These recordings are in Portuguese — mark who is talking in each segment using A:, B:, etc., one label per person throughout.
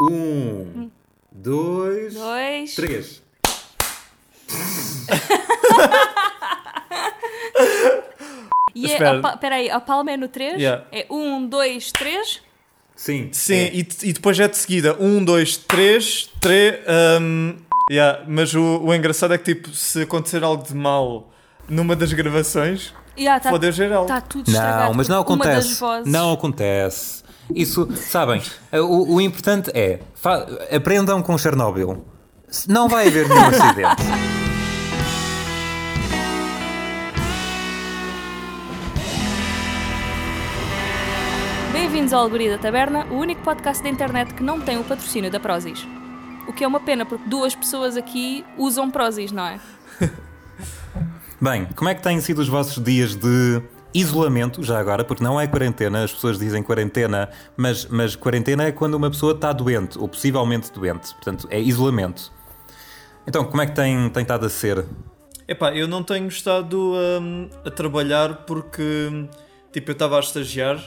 A: Um, dois,
B: Dois.
A: três.
B: E é,
C: Espera.
B: a, pa- peraí, a palma é no 3?
C: Yeah.
B: É 1, 2, 3?
A: Sim.
C: Sim,
A: é.
C: e, e depois é de seguida. Um, dois, três, três. Um, yeah, mas o, o engraçado é que, tipo, se acontecer algo de mal numa das gravações,
B: Yeah, tá,
C: foder geral.
B: tá tudo estragado.
A: Não, mas não
B: porque Uma das
A: acontece.
B: vozes...
A: Não acontece. Isso, sabem, o, o importante é aprendam com Chernobyl. Não vai haver nenhum acidente.
B: Bem-vindos ao Algoria da Taberna, o único podcast da internet que não tem o patrocínio da Prozis. O que é uma pena, porque duas pessoas aqui usam Prozis, não é?
A: Bem, como é que têm sido os vossos dias de isolamento, já agora, porque não é quarentena, as pessoas dizem quarentena, mas, mas quarentena é quando uma pessoa está doente, ou possivelmente doente, portanto é isolamento. Então, como é que tem, tem estado a ser?
C: Epá, eu não tenho estado hum, a trabalhar porque, tipo, eu estava a estagiar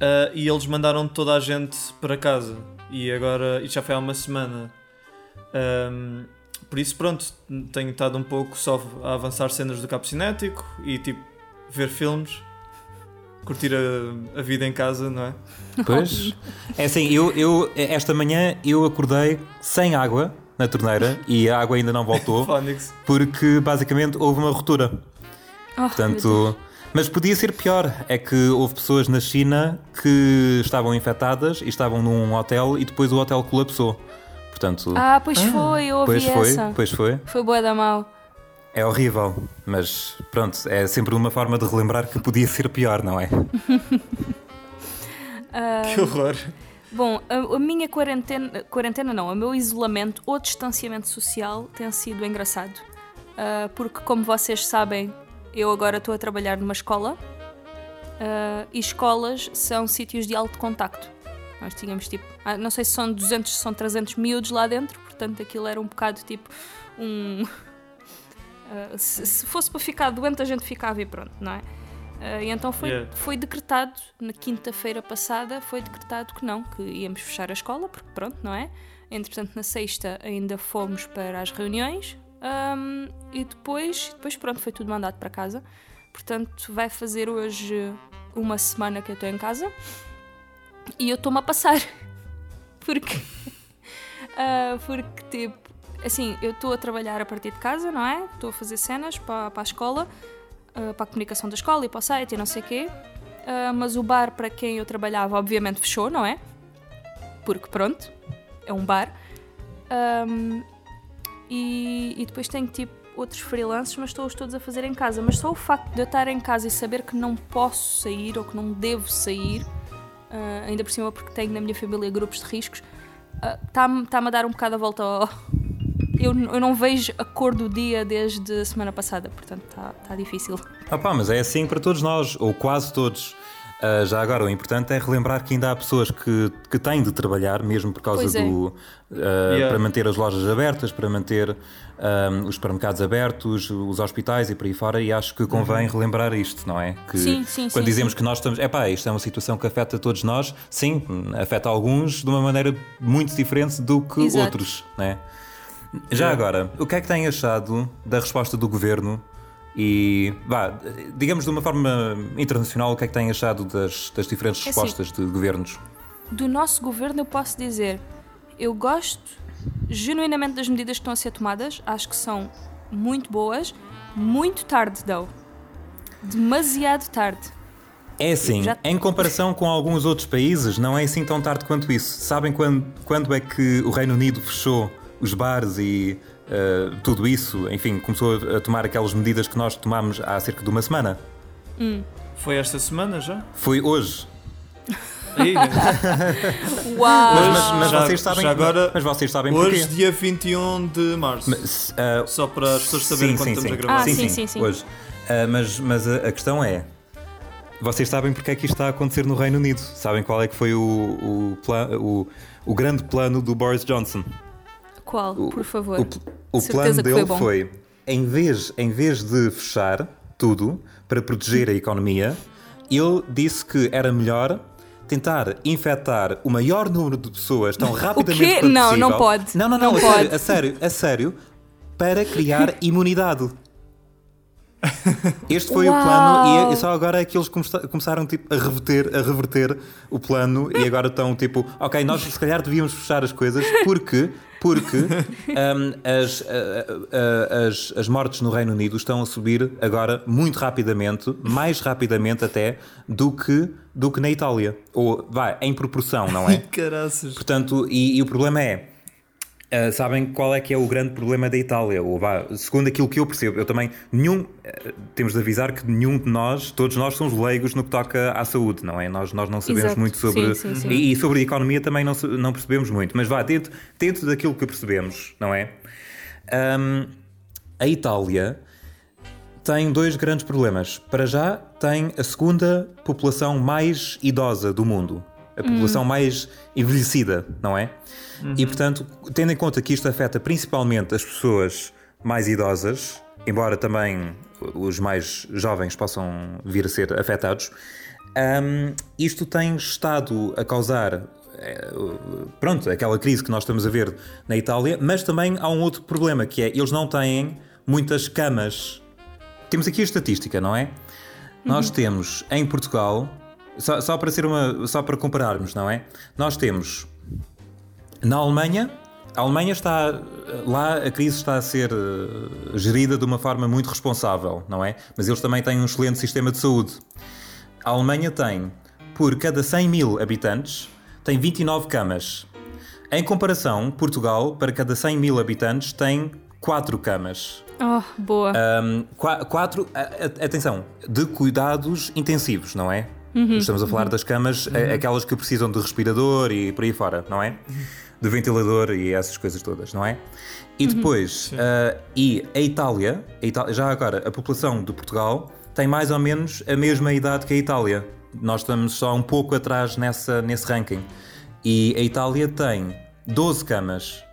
C: ah, e eles mandaram toda a gente para casa. E agora, isto já foi há uma semana. Hum, por isso, pronto, tenho estado um pouco só a avançar cenas do cabo cinético e, tipo, ver filmes, curtir a, a vida em casa, não é?
A: Pois. É assim, eu, eu esta manhã eu acordei sem água na torneira e a água ainda não voltou porque basicamente houve uma ruptura.
B: Oh.
A: Portanto, mas podia ser pior. É que houve pessoas na China que estavam infectadas e estavam num hotel e depois o hotel colapsou. Portanto,
B: Ah, pois foi, eu ouvi
A: pois foi,
B: essa.
A: pois foi.
B: Foi boa da mal.
A: É horrível, mas pronto, é sempre uma forma de relembrar que podia ser pior, não é?
C: Que horror.
B: Bom, a, a minha quarentena, quarentena não, o meu isolamento ou distanciamento social tem sido engraçado. Ah, porque, como vocês sabem, eu agora estou a trabalhar numa escola ah, e escolas são sítios de alto contacto. Nós tínhamos tipo, ah, não sei se são 200, se são 300 miúdos lá dentro, portanto aquilo era um bocado tipo um. Ah, se, se fosse para ficar doente, a gente ficava e pronto, não é? Ah, e então foi,
C: Yeah.
B: foi decretado, na quinta-feira passada, foi decretado que não, que íamos fechar a escola, porque pronto, não é? Entretanto, na sexta ainda fomos para as reuniões ahm, e depois, depois, pronto, foi tudo mandado para casa. Portanto, vai fazer hoje uma semana que eu estou em casa e eu estou-me a passar. Porque, ah, porque tipo, assim, eu estou a trabalhar a partir de casa, não é? Estou a fazer cenas para, para a escola, ah, para a comunicação da escola e para o site e não sei o quê. Ah, mas o bar para quem eu trabalhava, obviamente, fechou, não é? Porque pronto, é um bar. Ahm, e, e depois tenho tipo outros freelances, mas estou-os todos a fazer em casa. Mas só o facto de eu estar em casa e saber que não posso sair ou que não devo sair, ah, ainda por cima porque tenho na minha família grupos de riscos, está-me tá a dar um bocado a volta ao. Eu, eu não vejo a cor do dia desde a semana passada, portanto está tá difícil.
A: Ah pá, mas é assim para todos nós, ou quase todos. Ah, já agora, o importante é relembrar que ainda há pessoas que, que têm de trabalhar, mesmo por causa
B: Pois é.
A: do. ah,
C: Yeah.
A: para manter as lojas abertas, para manter ah, os supermercados abertos, os hospitais e por aí fora, e acho que convém relembrar isto, não é? Que
B: Sim, sim,
A: Quando
B: sim,
A: dizemos
B: sim.
A: que nós estamos. É pá, isto é uma situação que afeta todos nós, sim, afeta alguns de uma maneira muito diferente do que
B: Exato.
A: outros, não é? Já agora, o que é que têm achado da resposta do governo e, vá, digamos de uma forma internacional, o que é que têm achado das, das diferentes
B: É assim.
A: respostas de governos?
B: Do nosso governo, eu posso dizer, eu gosto genuinamente das medidas que estão a ser tomadas, acho que são muito boas, muito tarde, though. Demasiado tarde.
A: É assim,
B: Já-
A: em comparação com alguns outros países, não é assim tão tarde quanto isso. Sabem quando, quando é que o Reino Unido fechou os bares e eh, tudo isso? Enfim, começou a- tomar aquelas medidas que nós tomámos há cerca de uma semana.
C: Foi esta semana já?
A: Foi hoje.
C: Aí,
B: Uau!
A: Mas, mas- mas
C: Já-
A: vocês sabem,
C: agora,
A: mas vocês sabem
C: hoje,
A: porquê.
C: dia 21 de março.
A: Mas, ah,
C: Só para as pessoas saberem
A: Sim,
C: quando
A: sim,
C: estamos
A: sim.
C: a gravar.
B: Ah, sim, sim, sim.
A: Hoje. Ah, mas mas a, a questão é: vocês sabem porque é que isto está a acontecer no Reino Unido? Sabem qual é que foi o, o, o, o grande plano do Boris Johnson?
B: Qual,
A: O-
B: por favor?
A: O, o plano dele
B: foi
A: foi, em vez, em vez de fechar tudo para proteger a economia, ele disse que era melhor tentar infectar o maior número de pessoas tão rapidamente
B: quê?
A: quanto
B: Não, não pode.
A: Não, não, não,
B: Não
A: a,
B: pode.
A: Sério, a sério, a sério, para criar imunidade. Este foi o
B: Uau!
A: plano e só agora é que eles começaram tipo, a, reverter, a reverter o plano e agora estão tipo, ok, nós se calhar devíamos fechar as coisas porque, porque hum, as, a- a- as, as mortes no Reino Unido estão a subir agora muito rapidamente, mais rapidamente até do que, do que na Itália. Ou, vai, em proporção, não é?
C: Caraças.
A: Portanto, e, e o problema é. Ah, sabem qual é que é o grande problema da Itália? Ou, vá, segundo aquilo que eu percebo, eu também. Nenhum. ah, temos de avisar que nenhum de nós, todos nós somos leigos no que toca à saúde, não é? Nós, nós não sabemos
B: Exato.
A: muito sobre.
B: Sim, sim, sim.
A: E, e sobre a economia também não, não percebemos muito. Mas vá, dentro, dentro daquilo que percebemos, não é? Ahm, a Itália tem dois grandes problemas. Para já, tem a segunda população mais idosa do mundo. A população mais envelhecida, não é? E, portanto, tendo em conta que isto afeta principalmente as pessoas mais idosas, embora também os mais jovens possam vir a ser afetados, hum, isto tem estado a causar eh, pronto, aquela crise que nós estamos a ver na Itália, mas também há um outro problema que é eles não têm muitas camas. Temos aqui a estatística, não é? Nós temos em Portugal, só, só para ser uma, só para compararmos, não é? Nós temos na Alemanha, a Alemanha está lá a crise está a ser eh, gerida de uma forma muito responsável, não é? Mas eles também têm um excelente sistema de saúde. A Alemanha tem, por cada 100 mil habitantes, tem 29 camas. Em comparação, Portugal, para cada 100 mil habitantes, tem 4 camas.
B: Oh, boa.
A: Um, qua- quatro, atenção, de cuidados intensivos, não é? Estamos a falar das camas, a- aquelas que precisam de respirador e por aí fora, não é? De ventilador e essas coisas todas, não é? E depois, ah, e a Itália, a Itália, já agora, a população de Portugal tem mais ou menos a mesma idade que a Itália. Nós estamos só um pouco atrás nessa, nesse ranking. E a Itália tem 12 camas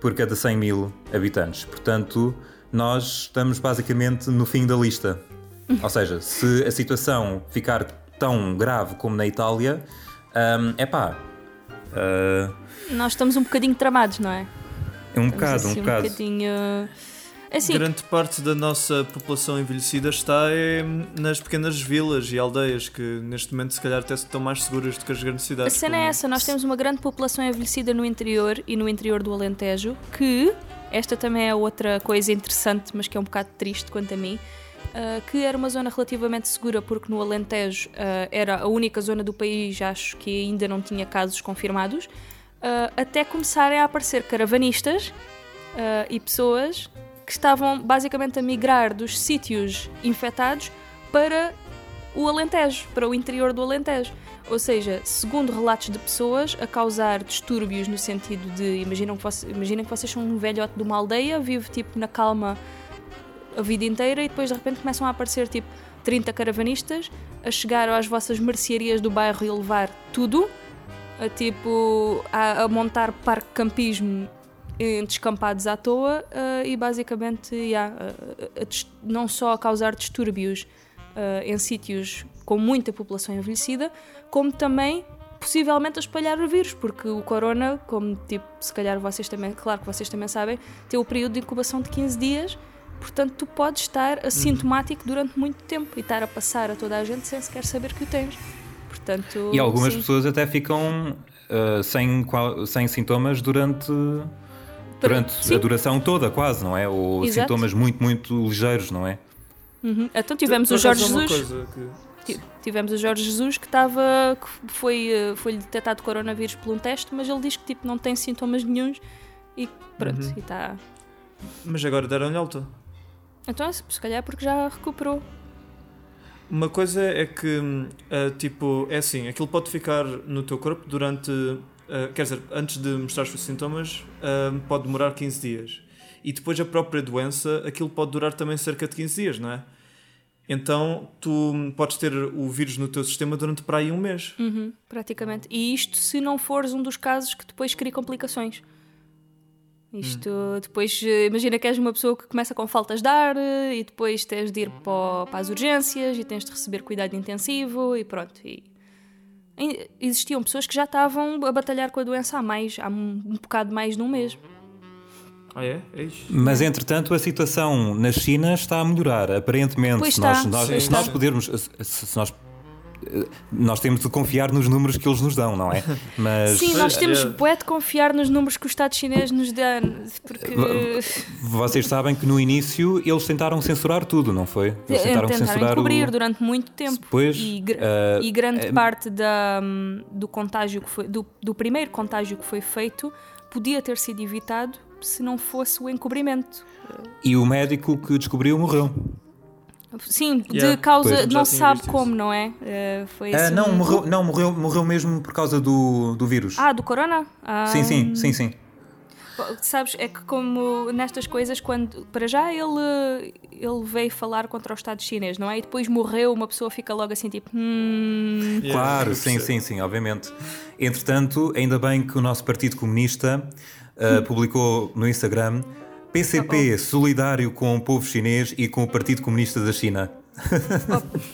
A: por cada 100 mil habitantes. Portanto, nós estamos basicamente no fim da lista. Ou seja, se a situação ficar tão grave como na Itália, é pá.
B: Nós estamos um bocadinho tramados, não é?
A: um
B: Estamos
A: bocado, um
B: assim
A: bocado.
B: bocadinho. Assim,
C: Grande parte da nossa população envelhecida está é, nas pequenas vilas e aldeias que neste momento se calhar até estão mais seguras do que as grandes
B: A
C: cidades.
B: cena
C: pelo
B: é essa, nós temos uma grande população envelhecida no interior e no interior do Alentejo, que esta também é outra coisa interessante, mas que é um bocado triste quanto a mim, ah, que era uma zona relativamente segura, porque no Alentejo ah, era a única zona do país, acho que ainda não tinha casos confirmados, ah, até começarem a aparecer caravanistas ah, e pessoas que estavam basicamente a migrar dos sítios infectados para o Alentejo, para o interior do Alentejo. Ou seja, segundo relatos de pessoas, a causar distúrbios no sentido de imaginam que, vocês, imaginem que vocês são um velhote de uma aldeia, vive tipo na calma a vida inteira e depois de repente começam a aparecer tipo 30 caravanistas a chegar às vossas mercearias do bairro e levar tudo, a tipo a, a montar parque campismo em descampados à toa eh, e basicamente yeah, a- a- não só a causar distúrbios eh, em sítios com muita população envelhecida, como também possivelmente a espalhar o vírus, porque o corona, como tipo, se calhar vocês também, claro que vocês também sabem, tem o período de incubação de 15 dias, portanto tu podes estar assintomático durante muito tempo e estar a passar a toda a gente sem sequer saber que o tens. Portanto,
A: E algumas
B: sim.
A: pessoas até ficam ah, sem, sem sintomas durante, durante a duração toda, quase, não é? Ou
B: Exato.
A: sintomas muito, muito ligeiros, não é?
B: Uhum. Então tivemos
C: Por
B: o Jorge Jesus.
C: que-
B: Ti- Tivemos o Jorge Jesus que estava que foi eh, foi detectado coronavírus por um teste, mas ele diz que tipo não tem sintomas nenhuns e pronto,
C: Uhum.
B: e está.
C: Mas agora deram-lhe alta.
B: Então, se calhar porque já recuperou.
C: Uma coisa é que, hum, ah, tipo, é assim, aquilo pode ficar no teu corpo durante, ah, quer dizer, antes de mostrar os sintomas, ah, pode demorar 15 dias. E depois a própria doença, aquilo pode durar também cerca de 15 dias, não é? Então, tu podes ter o vírus no teu sistema durante para aí um mês.
B: Uhum, praticamente. E isto se não fores um dos casos que depois cria complicações. Isto depois, eh, imagina que és uma pessoa que começa com faltas de ar eh, e depois tens de ir para, para as urgências e tens de receber cuidado intensivo e pronto. E existiam pessoas que já estavam a batalhar com a doença há mais, há um, um bocado mais de um mês.
C: Ah, é? É isso.
A: Mas entretanto a situação na China está a melhorar, aparentemente.
B: Pois
A: se nós,
B: está,
A: nós-
C: pois
A: se nós pudermos. Se, se nós, nós temos de confiar nos números que eles nos dão, não é? Mas
B: Sim, nós
C: Pois,
B: temos
C: é.
B: bué de confiar nos números que o Estado chinês nos dá, porque...
A: vocês sabem que no início eles tentaram censurar tudo, não foi? Eles tentaram,
B: tentaram
A: censurar
B: encobrir
A: o.
B: durante muito tempo.
A: Pois,
B: e, gr-
A: eh,
B: e grande
A: eh,
B: parte da, do contágio que foi do, do primeiro contágio que foi feito podia ter sido evitado se não fosse o encobrimento.
A: E o médico que descobriu morreu.
B: Sim,
C: Yeah,
B: de causa
A: pois.
B: Não se sabe como, não é? Eh, foi
A: Ah,
B: assim
A: não,
B: um-
A: morreu, não morreu, morreu mesmo por causa do, do vírus.
B: Ah, do corona? Ah,
A: sim, sim, sim, sim.
B: Sabes, é que como nestas coisas, quando para já ele, ele veio falar contra o Estado chinês, não é? E depois morreu, uma pessoa fica logo assim tipo.
C: Yeah,
A: Claro, sim, sim, sim, obviamente. Entretanto, ainda bem que o nosso Partido Comunista ah, publicou no Instagram PCP solidário com o povo chinês e com o Partido Comunista da China.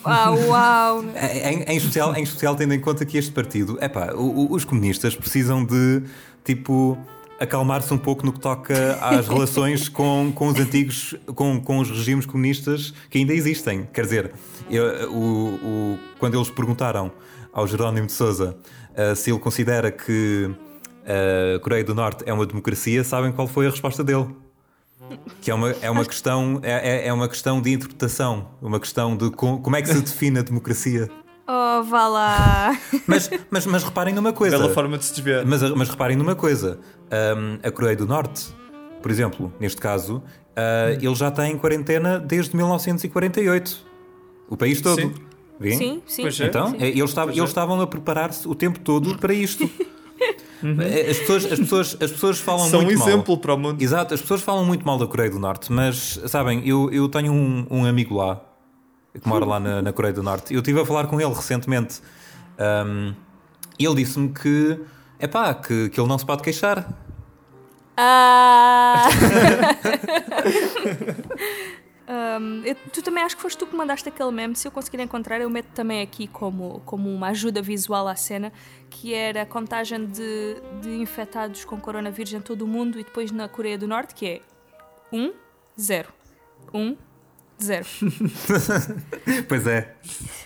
B: ah, uau!
A: Em, em especial, em especial tendo em conta que este partido, epá, o- os comunistas precisam de, tipo, acalmar-se um pouco no que toca às relações com, com os antigos, com, com os regimes comunistas que ainda existem. Quer dizer, eu- o, o- quando eles perguntaram ao Jerónimo de Sousa ah, se ele considera que a Coreia do Norte é uma democracia, sabem qual foi a resposta dele? Que é uma, é uma, questão, é, é- é uma questão de interpretação, uma questão de co- como é que se define a democracia.
B: Oh, vá lá!
A: Mas, mas, mas reparem numa coisa.
C: Bela forma de se desviar.
A: Mas, mas reparem numa coisa. Ahm, a Coreia do Norte, por exemplo, neste caso, ah, ele já tem quarentena desde 1948. O país todo.
C: Sim.
B: Sim, sim.
C: Pois é.
A: Então,
B: sim.
A: eles, estavam, eles estavam a preparar-se o tempo todo para isto. Eh, As, pessoas, as, pessoas, as pessoas falam
C: São um
A: muito mal.
C: exemplo para o mundo.
A: Exato, as pessoas falam muito mal da Coreia do Norte, mas sabem, eu, eu tenho um, um amigo lá que mora lá na, na Coreia do Norte. Eu estive a falar com ele recentemente Ahm, e ele disse-me que, epá, que, que ele não se pode queixar.
B: Ah! Um, eu- tu também acho que foste tu que mandaste aquele meme. Se eu conseguir encontrar, eu meto também aqui como, como uma ajuda visual à cena, que era a contagem de, de infectados com coronavírus em todo o mundo e depois na Coreia do Norte, que é 1, 0. 1, 0.
A: Pois é.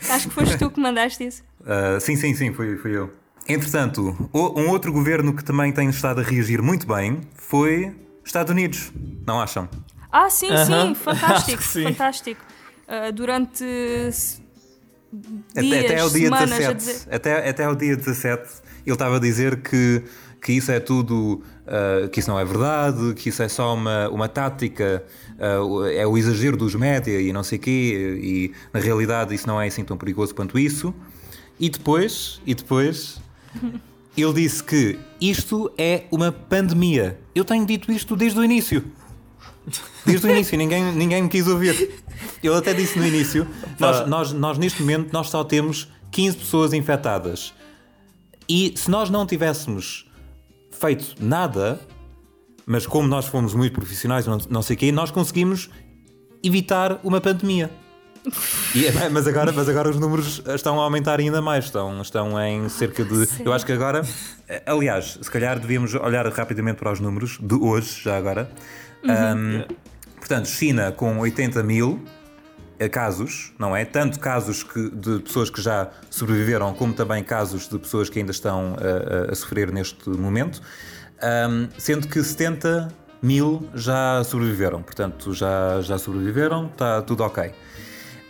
B: Acho que foste tu que mandaste isso.
A: Ah, sim, sim, sim, fui, fui eu. Entretanto, um outro governo que também tem estado a reagir muito bem foi Estados Unidos, não acham?
B: Ah, sim,
C: Aham.
B: sim, fantástico,
C: sim.
B: fantástico. Uh, durante s-
A: Até,
B: dias,
A: até ao dia
B: semanas a
A: 17.
B: dizer.
A: Até, até ao dia 17, ele estava a dizer que, que isso é tudo, ah, que isso não é verdade, que isso é só uma, uma tática, o- é o exagero dos média e não sei quê, e na realidade isso não é assim tão perigoso quanto isso. E depois, e depois, ele disse que isto é uma pandemia. Eu tenho dito isto desde o início. Desde o início, ninguém, ninguém me quis ouvir. Ele até disse no início: nós, nós, nós neste momento nós só temos 15 pessoas infectadas. E se nós não tivéssemos feito nada, mas como nós fomos muito profissionais, não, não sei o quê, nós conseguimos evitar uma pandemia. E- mas, agora, mas agora os números estão a aumentar ainda mais, estão, estão em cerca de. Eu acho que agora, aliás, se calhar devíamos olhar rapidamente para os números de hoje, já agora. Um, portanto, China com 80 mil eh, casos, não é? Tanto casos que- de pessoas que já sobreviveram, como também casos de pessoas que ainda estão a, a- a sofrer neste momento, Um, sendo que 70 mil já sobreviveram. Portanto, já, já sobreviveram, está tudo ok.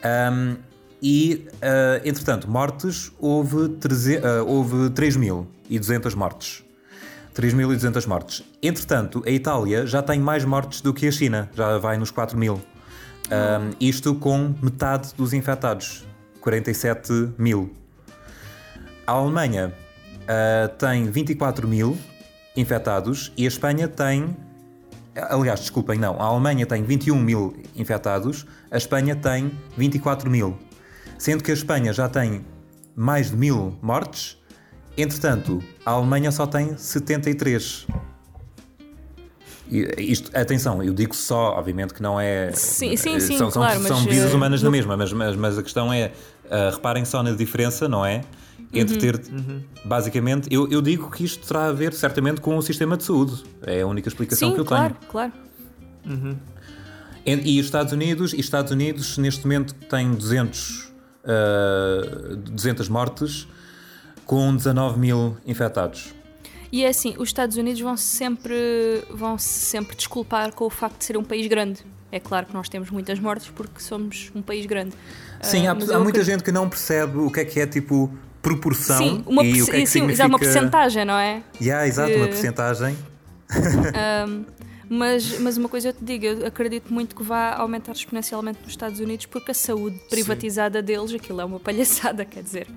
A: Um, e, uh, entretanto, mortes, houve, treze- uh, houve 3.200 mortes. 3.200 mortes. Entretanto, a Itália já tem mais mortes do que a China, já vai nos 4 mil. Um, isto com metade dos infectados, 47 mil. A Alemanha uh, tem 24 mil infectados e a Espanha tem. Aliás, desculpem, não. A Alemanha tem 21 mil infectados, a Espanha tem 24 mil. Sendo que a Espanha já tem mais de mil mortes, entretanto, a Alemanha só tem 73. E Isto, atenção, eu digo só, obviamente que não é.
B: Sim, sim, sim,
A: são, são-
B: claro,
A: são
B: mas,
A: vidas
B: eh,
A: humanas na mesma, mas, mas, mas a questão é, ah, reparem só na diferença, não é? entre ter, basicamente, eu, eu digo que isto terá a ver certamente com o sistema de saúde. É a única explicação
B: Sim,
A: que eu
B: claro,
A: tenho.
B: claro.
A: E, e os Estados Unidos, e os Estados Unidos neste momento têm 200, ah, 200 mortes com 19 mil infectados.
B: E é assim, os Estados Unidos vão sempre, vão -se sempre desculpar com o facto de ser um país grande. É claro que nós temos muitas mortes porque somos um país grande.
A: Sim,
B: Ah,
A: há,
B: mas
A: há muita
B: acredito-
A: gente que não percebe o que é que é tipo proporção
B: Sim, uma,
A: e o que é que
B: sim,
A: significa...
B: uma percentagem, não é?
A: Yeah, exato, uma
B: que-
A: percentagem.
B: Mas, mas uma coisa eu te digo, eu acredito muito que vá aumentar exponencialmente nos Estados Unidos porque a saúde privatizada deles, aquilo é uma palhaçada, quer dizer.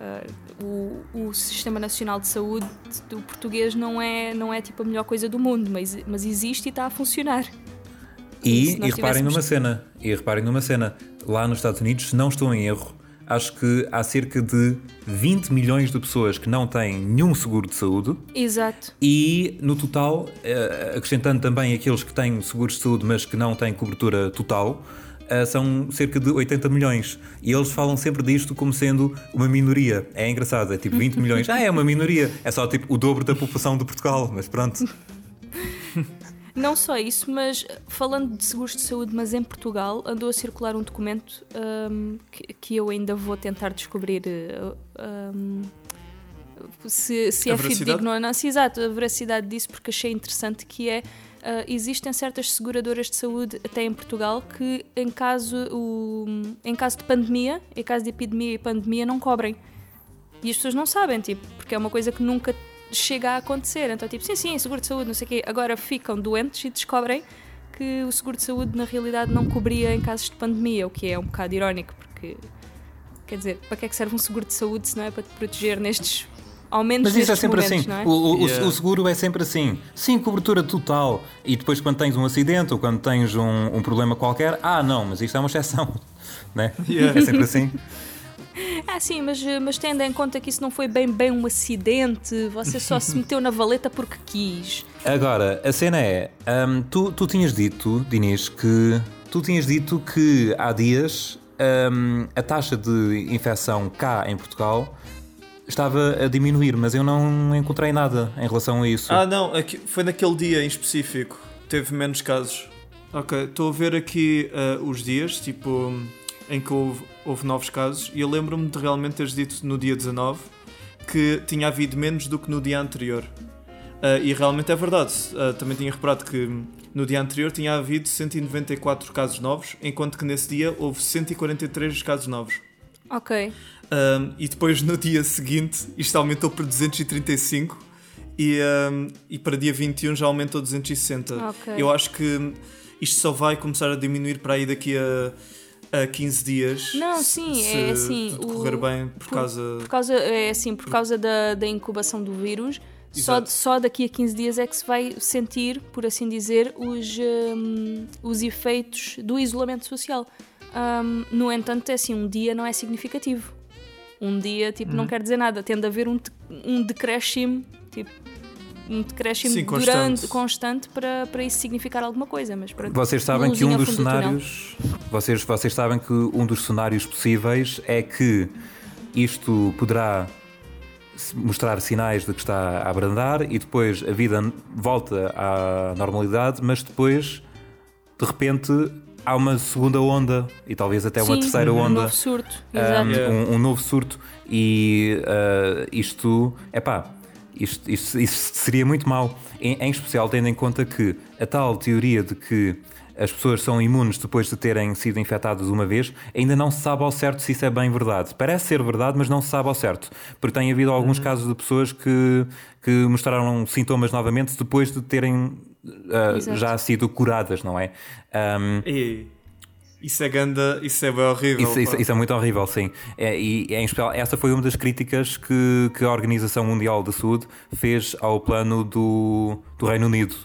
B: ah, o, o Sistema Nacional de Saúde do português não é, não é tipo a melhor coisa do mundo, mas, mas existe e está a funcionar.
A: E, e reparem
B: tivéssemos-
A: numa cena, e reparem numa cena, lá nos Estados Unidos, se não estou em erro, acho que há cerca de 20 milhões de pessoas que não têm nenhum seguro de saúde
B: Exato.
A: e no total, eh, acrescentando também aqueles que têm seguros de saúde mas que não têm cobertura total, são cerca de 80 milhões. E eles falam sempre disto como sendo uma minoria. É engraçado, é tipo 20 milhões. Ah, é uma minoria. É só tipo o dobro da população de Portugal, mas pronto.
B: Não só isso, mas falando de seguros de saúde, mas em Portugal, andou a circular um documento hum, que, que eu ainda vou tentar descobrir hum, se, se é fidedigno ou não. Sim, exato, a veracidade disso, porque achei interessante que é. Uh, existem certas seguradoras de saúde, até em Portugal, que em caso, o, em caso de pandemia, em caso de epidemia e pandemia, não cobrem. E as pessoas não sabem, tipo, porque é uma coisa que nunca chega a acontecer. Então, tipo, sim, sim, seguro de saúde, não sei o quê. Agora ficam doentes e descobrem que o seguro de saúde, na realidade, não cobria em casos de pandemia, o que é um bocado irónico, porque, quer dizer, para que é que serve um seguro de saúde se não é para te proteger nestes aumentos
A: Mas isso é sempre
B: momentos,
A: assim.
B: é?
A: O, o- o-
C: Yeah.
A: o seguro é sempre assim. Sim, cobertura total. E depois, quando tens um acidente ou quando tens um, um problema qualquer, ah, não, mas isto é uma exceção. Né?
C: Yeah.
A: É sempre assim.
B: Ah, sim, mas, mas tendo em conta que isso não foi bem, bem um acidente, você só se meteu na valeta porque quis.
A: Agora, a cena é: hum, tu, tu tinhas dito, Dinis, que tu tinhas dito que há dias hum, a taxa de infecção cá em Portugal estava a diminuir, mas eu não encontrei nada em relação a isso.
C: Ah, não, aqui- foi naquele dia em específico. Teve menos casos. Ok, estou a ver aqui ah, os dias, tipo, em que houve, houve novos casos, e eu lembro-me de realmente teres dito no dia 19 que tinha havido menos do que no dia anterior. Ah, e realmente é verdade. Ah, também tinha reparado que no dia anterior tinha havido 194 casos novos, enquanto que nesse dia houve 143 casos novos.
B: Ok.
C: Um, e depois no dia seguinte isto aumentou para 235 e, um, e para dia 21 já aumentou a 260.
B: Ok.
C: Eu acho que isto só vai começar a diminuir para aí daqui a, a 15 dias.
B: Não, sim,
C: se
B: é assim,
C: tudo
B: o-
C: correr bem por,
B: por-
C: causa.
B: Por causa, é assim, por causa da, da incubação do vírus, só,
C: Exato.
B: só daqui a 15 dias é que se vai sentir, por assim dizer, os, hum, os efeitos do isolamento social. Hum, no entanto, é assim, um dia não é significativo. Um dia, tipo,
C: Uhum.
B: não quer dizer nada. Tende a haver um, um decréscimo, tipo, um decréscimo
C: Sim,
B: durante,
C: constante.
B: constante para, para isso significar alguma coisa. Mas pronto,
A: Vocês sabem que um dos
B: fundo do
A: cenários. Vocês, vocês sabem que um dos cenários possíveis é que isto poderá mostrar sinais de que está a abrandar e depois a vida volta à normalidade, mas depois de repente há uma segunda onda e talvez até uma
B: Sim,
A: terceira
B: um
A: onda.
B: novo surto.
A: um, um, um novo surto e uh, isto, é pá, isto, isto, isto seria muito mau, em, em especial tendo em conta que a tal teoria de que as pessoas são imunes depois de terem sido infectadas uma vez, ainda não se sabe ao certo se isso é bem verdade. Parece ser verdade, mas não se sabe ao certo. Porque tem havido alguns casos de pessoas que, que mostraram sintomas novamente depois de terem uh, já sido curadas, não é? Um,
C: Ei, isso é ganda, isso é bem horrível.
A: Isso, isso- isso é muito horrível, sim. É, e em especial, essa foi uma das críticas que, que a Organização Mundial da Saúde fez ao plano do, do Reino Unido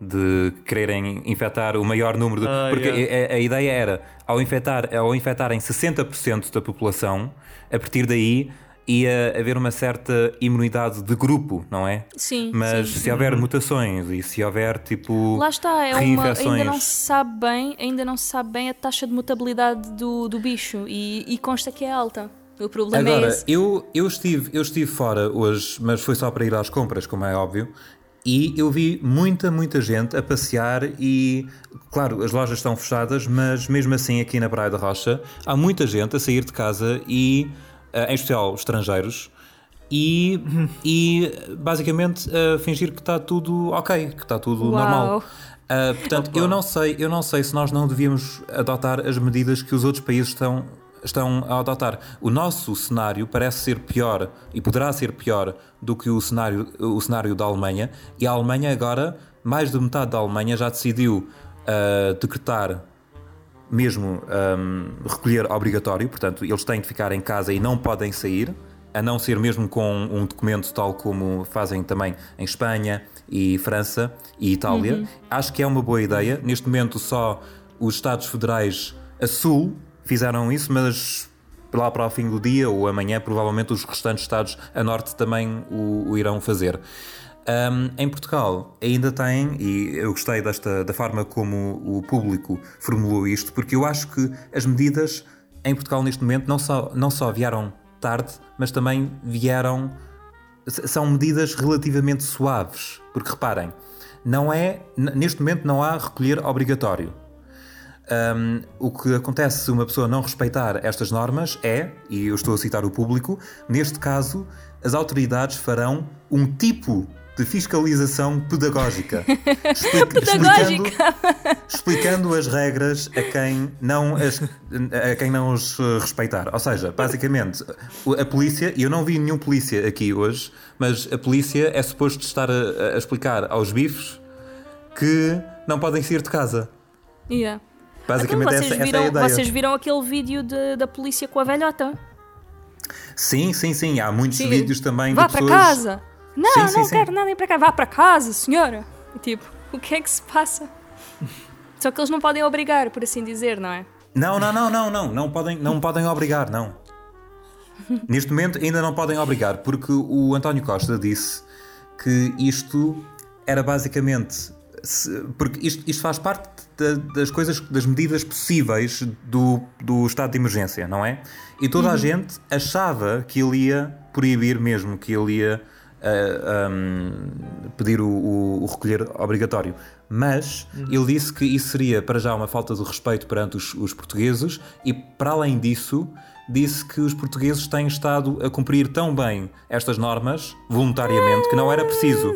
A: de quererem infectar o maior número de.
C: Ah,
A: porque
C: yeah.
A: a, a ideia era, ao, infectar, ao infectarem 60% da população, a partir daí ia haver uma certa imunidade de grupo, não é?
B: Sim,
A: Mas
B: sim.
A: se houver mutações e se houver tipo.
B: Lá está, é uma, ainda não se sabe bem, ainda não se sabe bem a taxa de mutabilidade do, do bicho e, e consta que é alta. O problema é
A: Agora,
B: esse.
A: eu, eu, estive, eu estive fora hoje, mas foi só para ir às compras, como é óbvio, e eu vi muita, muita gente a passear e, claro, as lojas estão fechadas, mas mesmo assim aqui na Praia da Rocha há muita gente a sair de casa e, em especial estrangeiros, e, e basicamente a fingir que está tudo ok, que está tudo
B: Uau.
A: normal. Uh, portanto, eu não sei, eu não sei se nós não devíamos adotar as medidas que os outros países estão estão a adotar. O nosso cenário parece ser pior e poderá ser pior do que o cenário o cenário da Alemanha e a Alemanha agora mais de metade da Alemanha já decidiu uh, decretar mesmo um, recolher obrigatório, portanto, eles têm de ficar em casa e não podem sair, a não ser mesmo com um documento tal como fazem também em Espanha e França e Itália. Acho que é uma boa ideia. Neste momento, só os Estados Federais a sul fizeram isso, mas lá para o fim do dia ou amanhã, provavelmente os restantes Estados a norte também o, o irão fazer. Um, em Portugal ainda tem, e eu gostei desta, da forma como o público formulou isto, porque eu acho que as medidas em Portugal neste momento não só, não só vieram tarde, mas também vieram. São medidas relativamente suaves. Porque reparem, não é. Neste momento não há recolher obrigatório. Um, o que acontece se uma pessoa não respeitar estas normas é, e eu estou a citar o público, neste caso, as autoridades farão um tipo de fiscalização pedagógica. Expli-
B: Pedagógica.
A: Explicando, explicando as regras a quem, não as, a quem não os eh, respeitar. Ou seja, basicamente, a polícia, e eu não vi nenhum polícia aqui hoje, mas a polícia é suposto estar a, a explicar aos bifes que não podem sair de casa.
B: Yeah.
A: Basicamente,
B: Então,
A: essa,
B: vocês,
A: essa
B: viram,
A: é a ideia.
B: vocês viram aquele vídeo de- da polícia com a velhota?
A: Sim, sim, sim. Há muitos
B: Sim.
A: vídeos também
B: Vá
A: de
B: para
A: pessoas.
B: casa! Não,
A: Sim, sim,
B: não
A: sim.
B: quero nada ir para cá. Vá para casa, senhora! E tipo, o que é que se passa? Só que eles não podem obrigar, por assim dizer, não é?
A: Não, não, não, não, não. Não podem, não podem obrigar, não. Neste momento ainda não podem obrigar, porque o António Costa disse que isto era basicamente. se- Porque isto, isto faz parte da- das coisas, das medidas possíveis do, do estado de emergência, não é? E toda a gente achava que ele ia proibir mesmo, que ele ia ah, ahm, pedir o, o- o recolher obrigatório. Mas ele disse que isso seria para já uma falta de respeito perante os, os portugueses e, para além disso, disse que os portugueses têm estado a cumprir tão bem estas normas voluntariamente que não era preciso.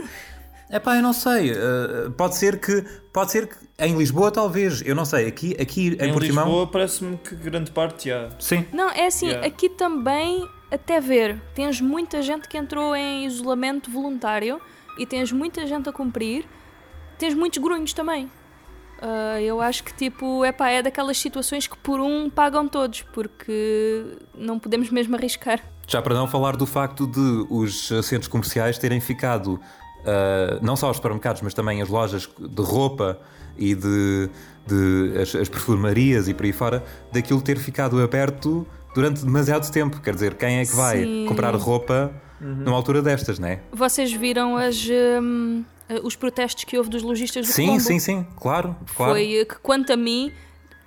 A: Epá, eu não sei. eh, pode ser que. Pode ser que. Em Lisboa, talvez. Eu não sei. Aqui, aqui em,
C: Em
A: Portimão.
C: Lisboa parece-me que grande parte já.
A: Sim.
B: Não, é assim,
C: Yeah.
B: aqui também, até ver, tens muita gente que entrou em isolamento voluntário e tens muita gente a cumprir, tens muitos grunhos também. Ah, eu acho que tipo, epá, é daquelas situações que por um pagam todos, porque não podemos mesmo arriscar.
A: Já para não falar do facto de os centros comerciais terem ficado, ah, não só os supermercados, mas também as lojas de roupa e de, de as, as perfumarias e por aí fora, daquilo ter ficado aberto durante demasiado tempo. Quer dizer, quem é que vai
B: Sim.
A: comprar roupa numa altura destas, não é?
B: Vocês viram as, hum, eh, os protestos que houve dos lojistas do
A: Sim,
B: Colombo?
A: sim, sim, claro. claro.
B: Foi eh, que, quanto a mim,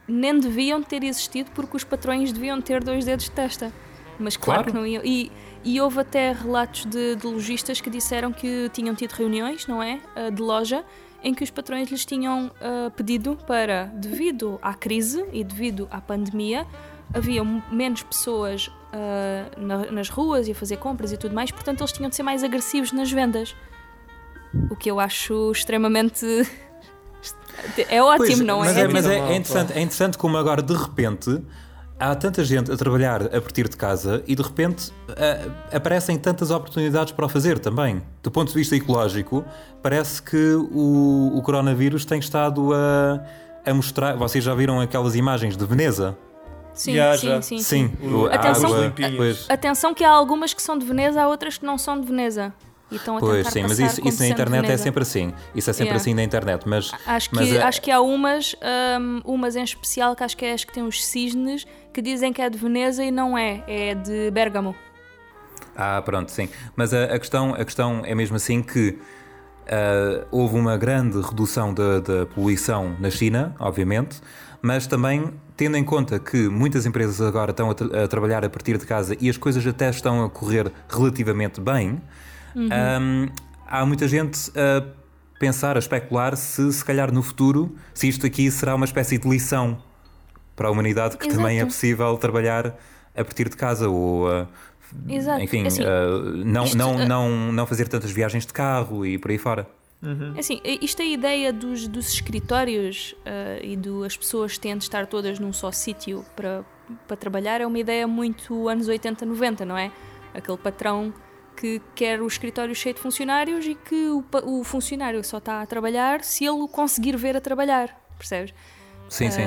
B: nem deviam ter existido porque os patrões deviam ter dois dedos de testa. Mas claro,
A: Claro.
B: que não iam. E, e houve até relatos de, de lojistas que disseram que tinham tido reuniões, não é? Ah, De loja, em que os patrões lhes tinham ah, pedido para, devido à crise e devido à pandemia, havia menos pessoas ah, na- nas ruas e a fazer compras e tudo mais, portanto eles tinham de ser mais agressivos nas vendas. O que eu acho extremamente. É ótimo,
A: Pois,
B: não
A: mas
B: é?
A: é, mas é, é interessante, é interessante como agora de repente há tanta gente a trabalhar a partir de casa e de repente aparecem tantas oportunidades para o fazer também. Do ponto de vista ecológico, parece que o, o coronavírus tem estado a, a mostrar. Vocês já viram aquelas imagens de Veneza?
B: Sim,
C: Já,
B: sim,
C: já.
B: sim,
A: Sim,
C: O-
B: Atenção-
A: água.
B: Atenção que há algumas que são de Veneza, há outras que não são de Veneza. E estão a
A: pois sim, mas isso, isso na internet é sempre assim. Isso é sempre
B: Yeah.
A: assim na internet. Mas,
B: Acho que,
A: mas,
B: acho que há umas, hum, umas em especial, que acho que é as que têm os cisnes, que dizem que é de Veneza e não é, é de Bérgamo.
A: Ah, pronto, sim. Mas a, a questão, a questão é mesmo assim que Uh, houve uma grande redução da, da poluição na China, obviamente, mas também tendo em conta que muitas empresas agora estão a, tra a, trabalhar a partir de casa e as coisas até estão a correr relativamente bem, uhum. um, há muita gente a pensar, a especular se se calhar no futuro, se isto aqui será uma espécie de lição para a humanidade que Exato. também é possível trabalhar a partir de casa ou uh, Exato. enfim, assim, uh, não, isto, não, uh... não, não fazer tantas viagens de carro e por aí fora.
B: Uhum. Assim, isto é a ideia dos, dos escritórios uh, e das pessoas têm de estar todas num só sítio para, para trabalhar é uma ideia muito anos 80, 90, não é? Aquele patrão que quer o escritório cheio de funcionários e que o, o funcionário só está a trabalhar se ele o conseguir ver a trabalhar, percebes?
A: Sim, sim.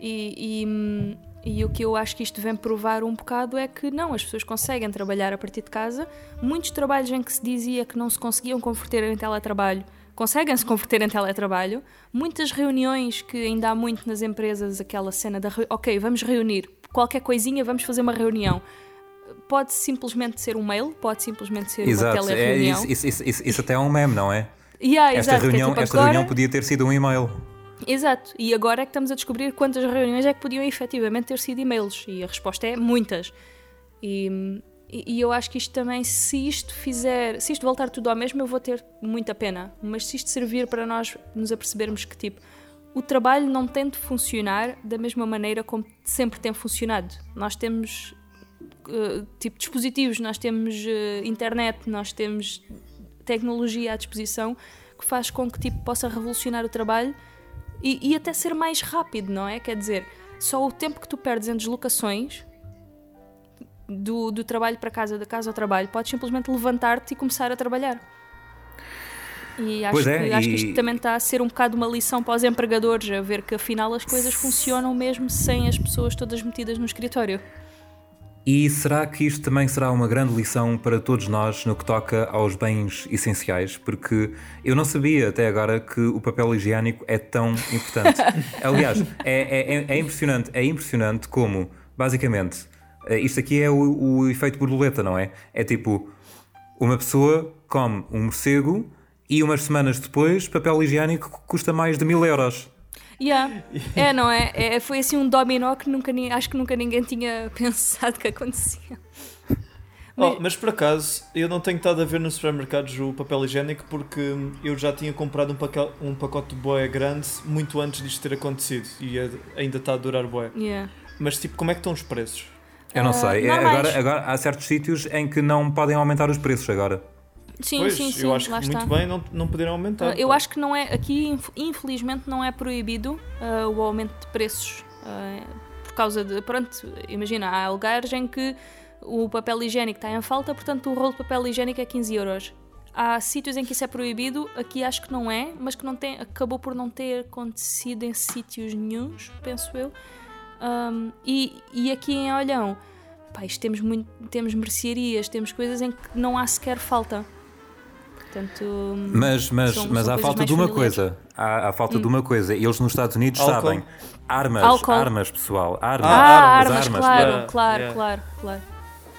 B: E, e, e, o que eu acho que isto vem provar um bocado é que não, as pessoas conseguem trabalhar a partir de casa. Muitos trabalhos em que se dizia que não se conseguiam converter em teletrabalho, conseguem-se converter em teletrabalho. Muitas reuniões que ainda há muito nas empresas, aquela cena da ok, vamos reunir, qualquer coisinha, vamos fazer uma reunião. Pode simplesmente ser um mail, pode simplesmente ser Exato. uma telereunião.
A: É, isso, isso, isso, isso, até é um meme, não é?
B: Yeah,
A: esta
B: exato,
A: reunião,
B: é tipo
A: esta
B: agora...
A: reunião podia ter sido um e-mail.
B: Exato, e agora é que estamos a descobrir quantas reuniões é que podiam efetivamente ter sido e-mails, e a resposta é muitas. E, e, eu acho que isto também, se isto fizer, se isto voltar tudo ao mesmo, eu vou ter muita pena. Mas se isto servir para nós nos apercebermos que, tipo, o trabalho não tem de funcionar da mesma maneira como sempre tem funcionado. Nós temos, uh, tipo, dispositivos, nós temos uh, internet, nós temos tecnologia à disposição que faz com que, tipo, possa revolucionar o trabalho e, e até ser mais rápido, não é? Quer dizer, só o tempo que tu perdes em deslocações do, do trabalho para casa, da casa ao trabalho, podes simplesmente levantar-te e começar a trabalhar. E acho, é, que, e... acho que isto também está a ser um bocado uma lição para os empregadores, a ver que afinal as coisas funcionam mesmo sem as pessoas todas metidas no escritório.
A: E será que isto também será uma grande lição para todos nós no que toca aos bens essenciais? Porque eu não sabia até agora que o papel higiênico é tão importante. Aliás, é, é, é, impressionante, é impressionante como, basicamente, eh, isto aqui é o, o efeito borboleta, não é? É tipo, uma pessoa come um morcego e umas semanas depois papel higiênico custa mais de mil euros.
B: Yeah. É, não é? é? Foi assim um dominó que nunca, acho que nunca ninguém tinha pensado que acontecia.
C: Mas... Oh, mas por acaso, eu não tenho estado a ver nos supermercados o papel higiênico porque eu já tinha comprado um, pacote, um pacote de boé grande muito antes disto ter acontecido e é, ainda está a durar boé.
B: Yeah.
C: Mas tipo, como é que estão os preços?
A: Eu não uh, sei. É, agora, agora há certos sítios em que não podem aumentar os preços agora.
B: Sim,
C: pois,
B: sim, sim.
C: Eu acho
B: que
C: muito
B: está.
C: bem não, não poderem aumentar.
B: Eu acho que não é. Aqui, infelizmente, não é proibido uh, o aumento de preços. Uh, por causa de. Pronto, imagina, há lugares em que o papel higiênico está em falta, portanto o rolo de papel higiênico é 15 euros. Há sítios em que isso é proibido, aqui acho que não é, mas que não tem, acabou por não ter acontecido em sítios nenhums, penso eu. Um, e, e aqui em Olhão, pá, temos, muito, temos mercearias, temos coisas em que não há sequer falta. Portanto,
A: mas mas, são, mas são há falta de uma coisa. Há, há falta hum. de uma coisa. Eles nos Estados Unidos Álcool. sabem. Armas,
B: Álcool.
A: armas, pessoal. Armas,
B: ah,
A: armas,
B: armas,
A: armas,
B: claro, yeah, claro, yeah. claro, claro.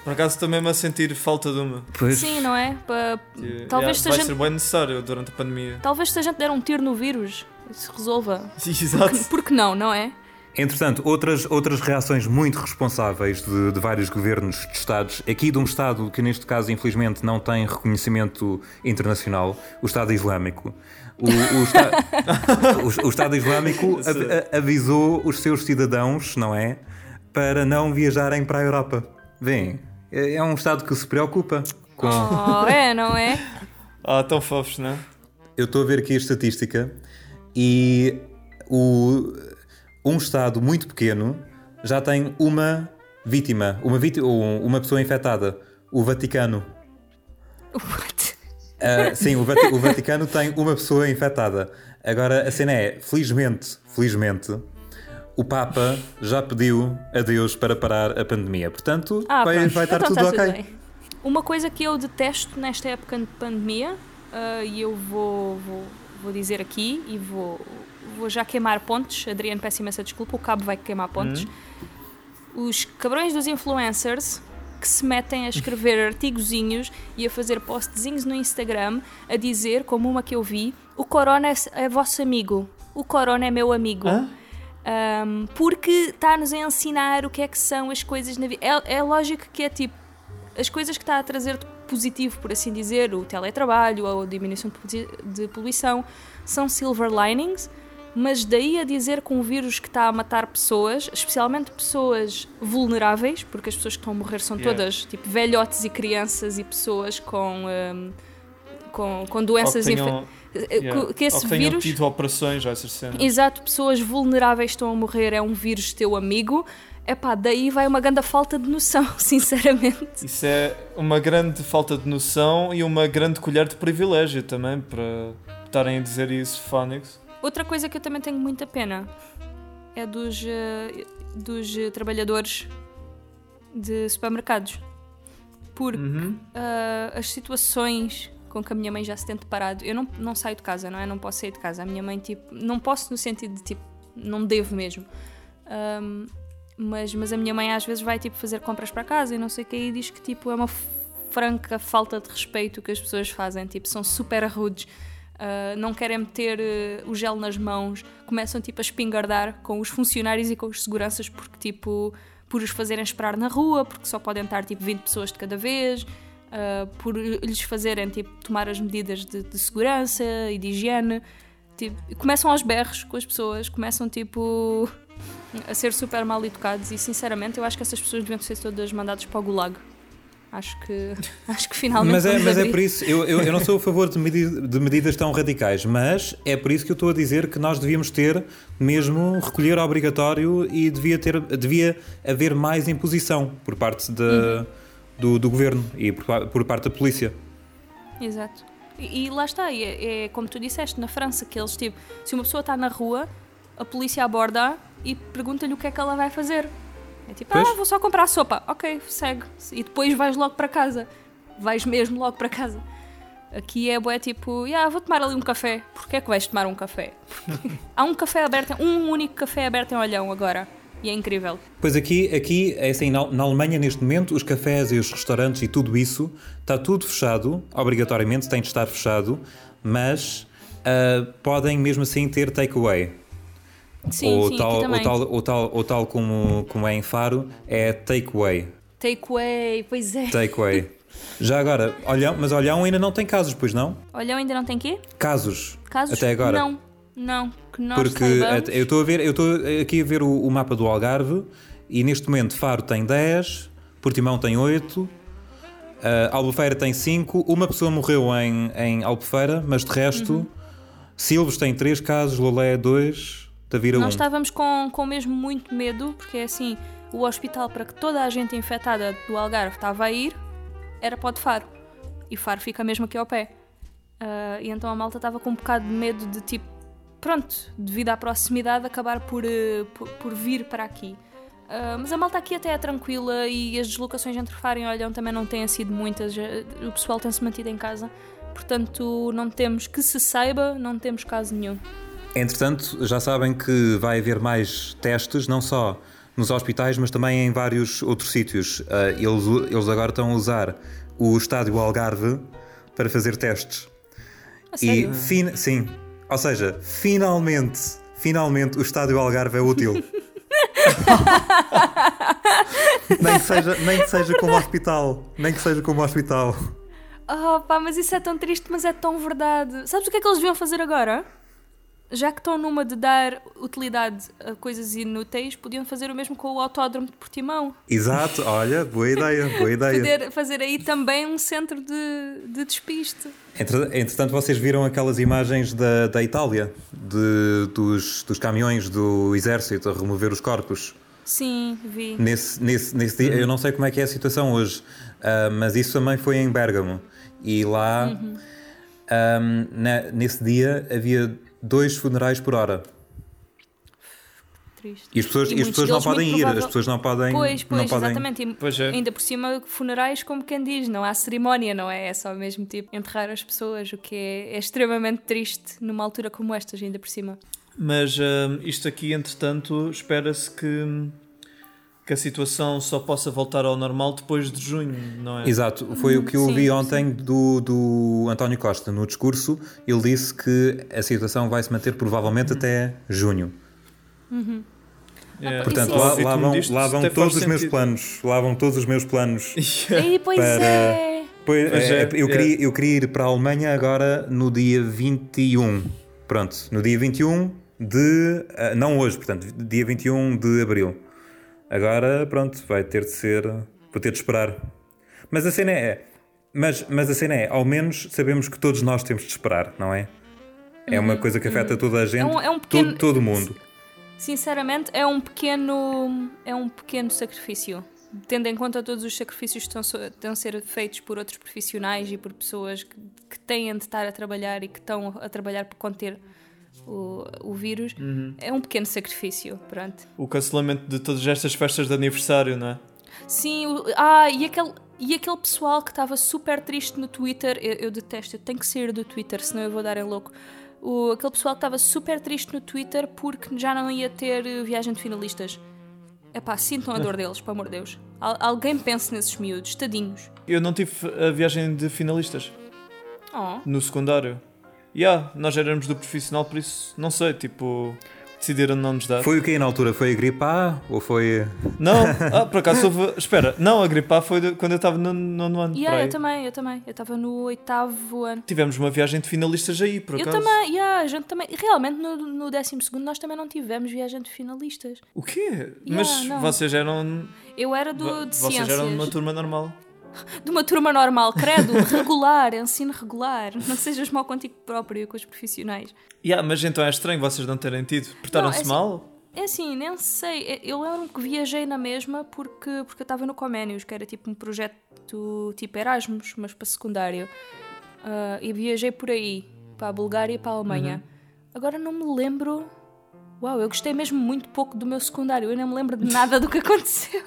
C: Por acaso também-me a sentir falta de uma.
B: Pois. Sim, não é? Pa...
C: Yeah. Talvez yeah, vai gente... ser bem necessário durante a pandemia.
B: Talvez se a gente der um tiro no vírus, se resolva.
C: Exato.
B: Porque, porque não, não é?
A: Entretanto, outras, outras reações muito responsáveis de, de, vários governos de Estados, aqui de um Estado que neste caso infelizmente não tem reconhecimento internacional, o Estado Islâmico. O, o, Esta... o, o Estado Islâmico avisou os seus cidadãos, não é? Para não viajarem para a Europa. Vem, é, é um Estado que se preocupa com.
B: Oh, é, não é?
C: Ah, tão fofos, não é?
A: Eu estou a ver aqui a estatística e o um Estado muito pequeno já tem uma vítima, uma, vítima, uma pessoa infectada, o Vaticano.
B: What?
A: Uh, sim, o, o, Vaticano tem uma pessoa infectada. Agora, a cena é, felizmente, felizmente, o Papa já pediu a Deus para parar a pandemia. Portanto, ah, vai, vai, estar então, tudo ok. Tudo
B: uma coisa que eu detesto nesta época de pandemia, uh, e eu vou, vou, vou dizer aqui e vou, vou já queimar pontes. Adriano, peço imensa desculpa, o cabo vai queimar pontes. Uhum. Os cabrões dos influencers que se metem a escrever artigozinhos e a fazer postzinhos no Instagram a dizer, como uma que eu vi, o Corona é, é vosso amigo, o Corona é meu amigo.
C: Hã?
B: Um, porque está-nos a ensinar o que é que são as coisas na vida. É, é lógico que é tipo as coisas que está a trazer de positivo, por assim dizer, o teletrabalho ou a diminuição de poluição, são silver linings, mas daí a dizer que um vírus que está a matar pessoas, especialmente pessoas vulneráveis, porque as pessoas que estão a morrer são
C: Yeah.
B: todas tipo velhotes e crianças e pessoas com, um, com, com
C: Ou
B: doenças
C: que
B: infe-
C: tenham,
B: eh,
C: yeah,
B: que- que esse
C: ou que
B: vírus
C: tido operações ou essas cenas.
B: Exato, pessoas vulneráveis estão a morrer, é um vírus teu amigo. Epá, daí vai uma grande falta de noção, sinceramente.
C: Isso é uma grande falta de noção e uma grande colher de privilégio também para estarem a dizer isso, Phonics.
B: Outra coisa que eu também tenho muita pena é dos, eh, dos eh, trabalhadores de supermercados. Porque
C: Uhum.
B: ah, as situações com que a minha mãe já se tem deparado, eu não, não saio de casa, não é? Não posso sair de casa. A minha mãe, tipo, não posso no sentido de, tipo, não devo mesmo. Ahm, mas, mas a minha mãe às vezes vai, tipo, fazer compras para casa e não sei o que e diz que, tipo, é uma franca falta de respeito que as pessoas fazem. Tipo, são super rudes. Ah, não querem meter eh, o gel nas mãos, começam tipo a espingardar com os funcionários e com os seguranças porque tipo por os fazerem esperar na rua, porque só podem estar tipo 20 pessoas de cada vez, ah, por lhes fazerem tipo tomar as medidas de, de segurança e de higiene. Tipo, começam aos berros com as pessoas, começam tipo a ser super mal educados e sinceramente eu acho que essas pessoas deviam ser todas mandadas para o gulag. Acho que acho que finalmente
A: Mas é, mas é por isso, eu, eu, eu não sou a favor de, de medidas tão radicais, mas é por isso que eu estou a dizer que nós devíamos ter mesmo recolher obrigatório e devia, ter, devia haver mais imposição por parte da-
B: Uhum.
A: do, do governo e por, por parte da polícia.
B: Exato. E, e lá está, é, é como tu disseste, na França, que eles tipo, se uma pessoa está na rua, a polícia aborda e pergunta-lhe o que é que ela vai fazer. É tipo,
A: Pois.
B: ah, vou só comprar sopa. Ok, segue. E depois vais logo para casa. Vais mesmo logo para casa. Aqui é bué tipo, ah, vou tomar ali um café. Porquê é que vais tomar um café? Há um café aberto, um único café aberto em Olhão agora. E é incrível.
A: Pois aqui, aqui é assim, na, na Alemanha neste momento, os cafés e os restaurantes e tudo isso está tudo fechado, obrigatoriamente tem de estar fechado, mas ah, podem mesmo assim ter takeaway.
B: Sim,
A: ou,
B: sim,
A: tal, ou
B: também.
A: tal, ou tal, ou tal como, como é em Faro, é takeaway.
B: Takeaway, pois é.
A: Takeaway. Já agora, Olhão, mas Olhão ainda não tem casos, pois não?
B: Olhão ainda não tem quê?
A: Casos.
B: Casos?
A: Até agora.
B: Não, não. Que nós
A: Porque
B: saibamos.
A: eu estou a ver, eu estou aqui a ver o, o mapa do Algarve e neste momento Faro tem 10, Portimão tem 8, ah, Albufeira tem 5, uma pessoa morreu em, em Albufeira, mas de resto,
B: Uhum.
A: Silves tem 3 casos, Lolé 2, Tavira 1.
B: Nós estávamos com, com mesmo muito medo, porque é assim, o hospital para que toda a gente infectada do Algarve estava a ir era para o de Faro. E Faro fica mesmo aqui ao pé. Ah, e então a malta estava com um bocado de medo de tipo, pronto, devido à proximidade, acabar por, eh, por, por vir para aqui. Ah, mas a malta aqui até é tranquila e as deslocações entre Faro e Olhão também não têm sido muitas. O pessoal tem-se mantido em casa. Portanto, não temos, que se saiba, não temos caso nenhum.
A: Entretanto, já sabem que vai haver mais testes, não só nos hospitais, mas também em vários outros sítios. Ah, eles, eles agora estão a usar o estádio Algarve para fazer testes.
B: A sério?
A: E fin sim, ou seja, finalmente, finalmente o estádio Algarve é útil. nem, que seja, nem que seja como hospital, nem que seja como hospital.
B: Oh, pá, mas isso é tão triste, mas é tão verdade. Sabes o que é que eles deviam fazer agora? Já que estão numa de dar utilidade a coisas inúteis, podiam fazer o mesmo com o Autódromo de Portimão.
A: Exato, olha, boa ideia, boa ideia.
B: Poder fazer aí também um centro de, de despiste.
A: Entre- entretanto, vocês viram aquelas imagens da, da Itália, de- dos, dos caminhões do exército a remover os corpos.
B: Sim, vi.
A: Nesse, nesse, nesse dia, eu não sei como é que é a situação hoje, ah, mas isso também foi em Bérgamo. E lá,
B: Uhum.
A: Ah, na- nesse dia, havia dois funerais por hora.
B: Triste.
A: E as pessoas,
B: E
A: e as pessoas não podem ir,
B: provável-
A: as pessoas não podem.
B: Pois, pois,
A: não podem...
B: exatamente. E
C: Pois é.
B: Ainda por cima, funerais, como quem diz, não há cerimónia, não é? É só mesmo tipo enterrar as pessoas, o que é, é extremamente triste numa altura como estas, ainda por cima.
C: Mas isto aqui, entretanto, espera-se que que a situação só possa voltar ao normal depois de junho, não é?
A: Exato, foi o que eu
B: Sim,
A: vi ontem do, do António Costa no discurso. Ele disse que a situação vai se manter provavelmente até junho.
C: É.
A: Portanto, lá,
C: ritmo
A: lá vão,
C: disto,
A: lá vão todos os meus
C: sentido.
A: planos. Lá vão todos os meus planos.
B: Aí, pois
A: Para-
B: é.
A: Pois, é,
C: é,
A: eu,
C: é.
A: Queria, eu queria ir para a Alemanha agora no dia 21. Pronto, no dia 21 de. ah, não hoje, portanto, dia 21 de abril. Agora, pronto, vai ter de ser. Vou ter de esperar. Mas a cena é. Mas, mas a cena é, ao menos sabemos que todos nós temos de esperar, não é? É uma coisa que afeta toda a gente,
B: um- é um pequeno-
A: todo, todo mundo.
B: Sinceramente, é um pequeno é um pequeno sacrifício. Tendo em conta todos os sacrifícios que estão, estão a ser feitos por outros profissionais e por pessoas que, que têm de estar a trabalhar e que estão a trabalhar para conter o, o vírus, é um pequeno sacrifício. Pronto.
C: O cancelamento de todas estas festas de aniversário, não é?
B: Sim, o- ah, e aquele, e aquele pessoal que estava super triste no Twitter, eu, eu detesto, eu tenho que sair do Twitter, senão eu vou dar em louco. O, aquele pessoal que estava super triste no Twitter porque já não ia ter eh, viagem de finalistas. Epá, sintam a dor deles, pelo amor de Deus. Al- alguém pense nesses miúdos, tadinhos.
C: Eu não tive a viagem de finalistas
B: Oh.
C: no secundário. E yeah, nós éramos do profissional, por isso, não sei, tipo, decidiram não nos dar.
A: Foi o que na altura? Foi a gripe A ou foi.
C: Não, ah, por acaso houve. Espera, não, a gripe A foi de- quando eu estava no nono ano.
B: Yeah,
C: aí.
B: eu também, eu também. Eu estava no oitavo ano.
C: Tivemos uma viagem de finalistas aí, por
B: Eu
C: acaso.
B: também, yeah, a gente também. Realmente, no, no décimo segundo nós também não tivemos viagem de finalistas.
C: O quê? Mas
B: não.
C: vocês eram.
B: Eu era do, de
C: vocês
B: ciências.
C: eram de uma turma normal.
B: De uma turma normal, credo, regular, ensino regular. Não sejas mal contigo próprio e com os profissionais.
C: Yeah, mas então é estranho vocês não terem tido. Portaram-se
B: é assim-
C: mal?
B: É assim, nem sei. É- Eu lembro-me que viajei na mesma porque, porque eu estava no Coménios, que era tipo um projeto tipo Erasmus, mas para secundário. Ah, e viajei por aí, para a Bulgária e para a Alemanha. Agora não me lembro. Uau, eu gostei mesmo muito pouco do meu secundário. Eu não me lembro de nada do que aconteceu.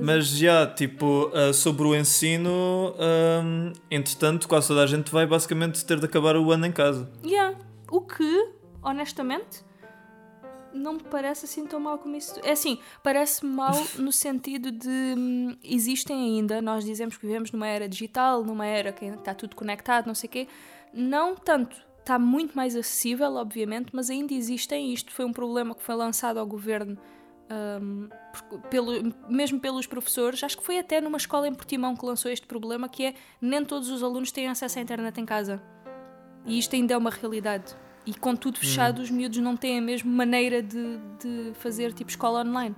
C: Mas já, tipo, ah, sobre o ensino, ahm, entretanto, quase toda a gente vai basicamente ter de acabar o ano em casa.
B: Yeah. O que, honestamente, não me parece assim tão mal como isso. É assim, parece mal no sentido de hum, existem ainda, nós dizemos que vivemos numa era digital, numa era que está tudo conectado, não sei o quê. Não tanto. Está muito mais acessível, obviamente, mas ainda existem. Isto foi um problema que foi lançado ao governo. Hum, por- pelo, mesmo pelos professores, acho que foi até numa escola em Portimão que lançou este problema, que é nem todos os alunos têm acesso à internet em casa. E isto ainda é uma realidade. E com tudo fechado, os miúdos não têm a mesma maneira de, de fazer tipo escola online.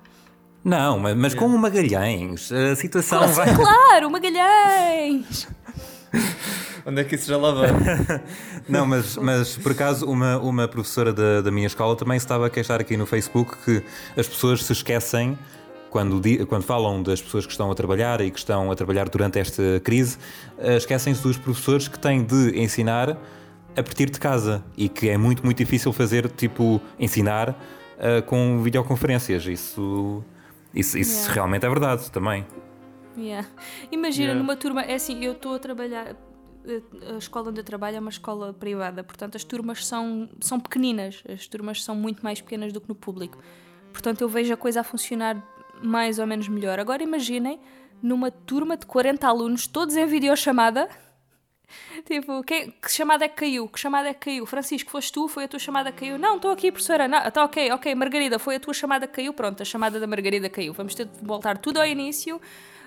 A: Não, mas, mas com o Magalhães, a situação vai.
B: Claro, Magalhães!
C: Onde é que isso já lá vai?
A: Não, mas, mas por acaso uma, uma professora da, da minha escola também se estava a queixar aqui no Facebook que as pessoas se esquecem quando, quando falam das pessoas que estão a trabalhar e que estão a trabalhar durante esta crise, eh, esquecem-se dos professores que têm de ensinar a partir de casa e que é muito, muito difícil fazer, tipo, ensinar eh, com videoconferências. Isso, isso, isso
B: Yeah.
A: realmente é verdade também.
B: Yeah. Imagina,
C: Yeah.
B: numa turma, é assim, eu estou a trabalhar. Eh, A escola onde eu trabalho é uma escola privada, portanto as turmas são, são pequeninas, as turmas são muito mais pequenas do que no público. Portanto eu vejo a coisa a funcionar mais ou menos melhor. Agora imaginem numa turma de 40 alunos, todos em videochamada. Tipo, quem, que chamada é que caiu? Que chamada é que caiu? Francisco, foste tu? Foi a tua chamada que caiu? Não, estou aqui, professora. Está ok, ok. Margarida, foi a tua chamada que caiu? Pronto, a chamada da Margarida caiu. Vamos ter de voltar tudo ao início.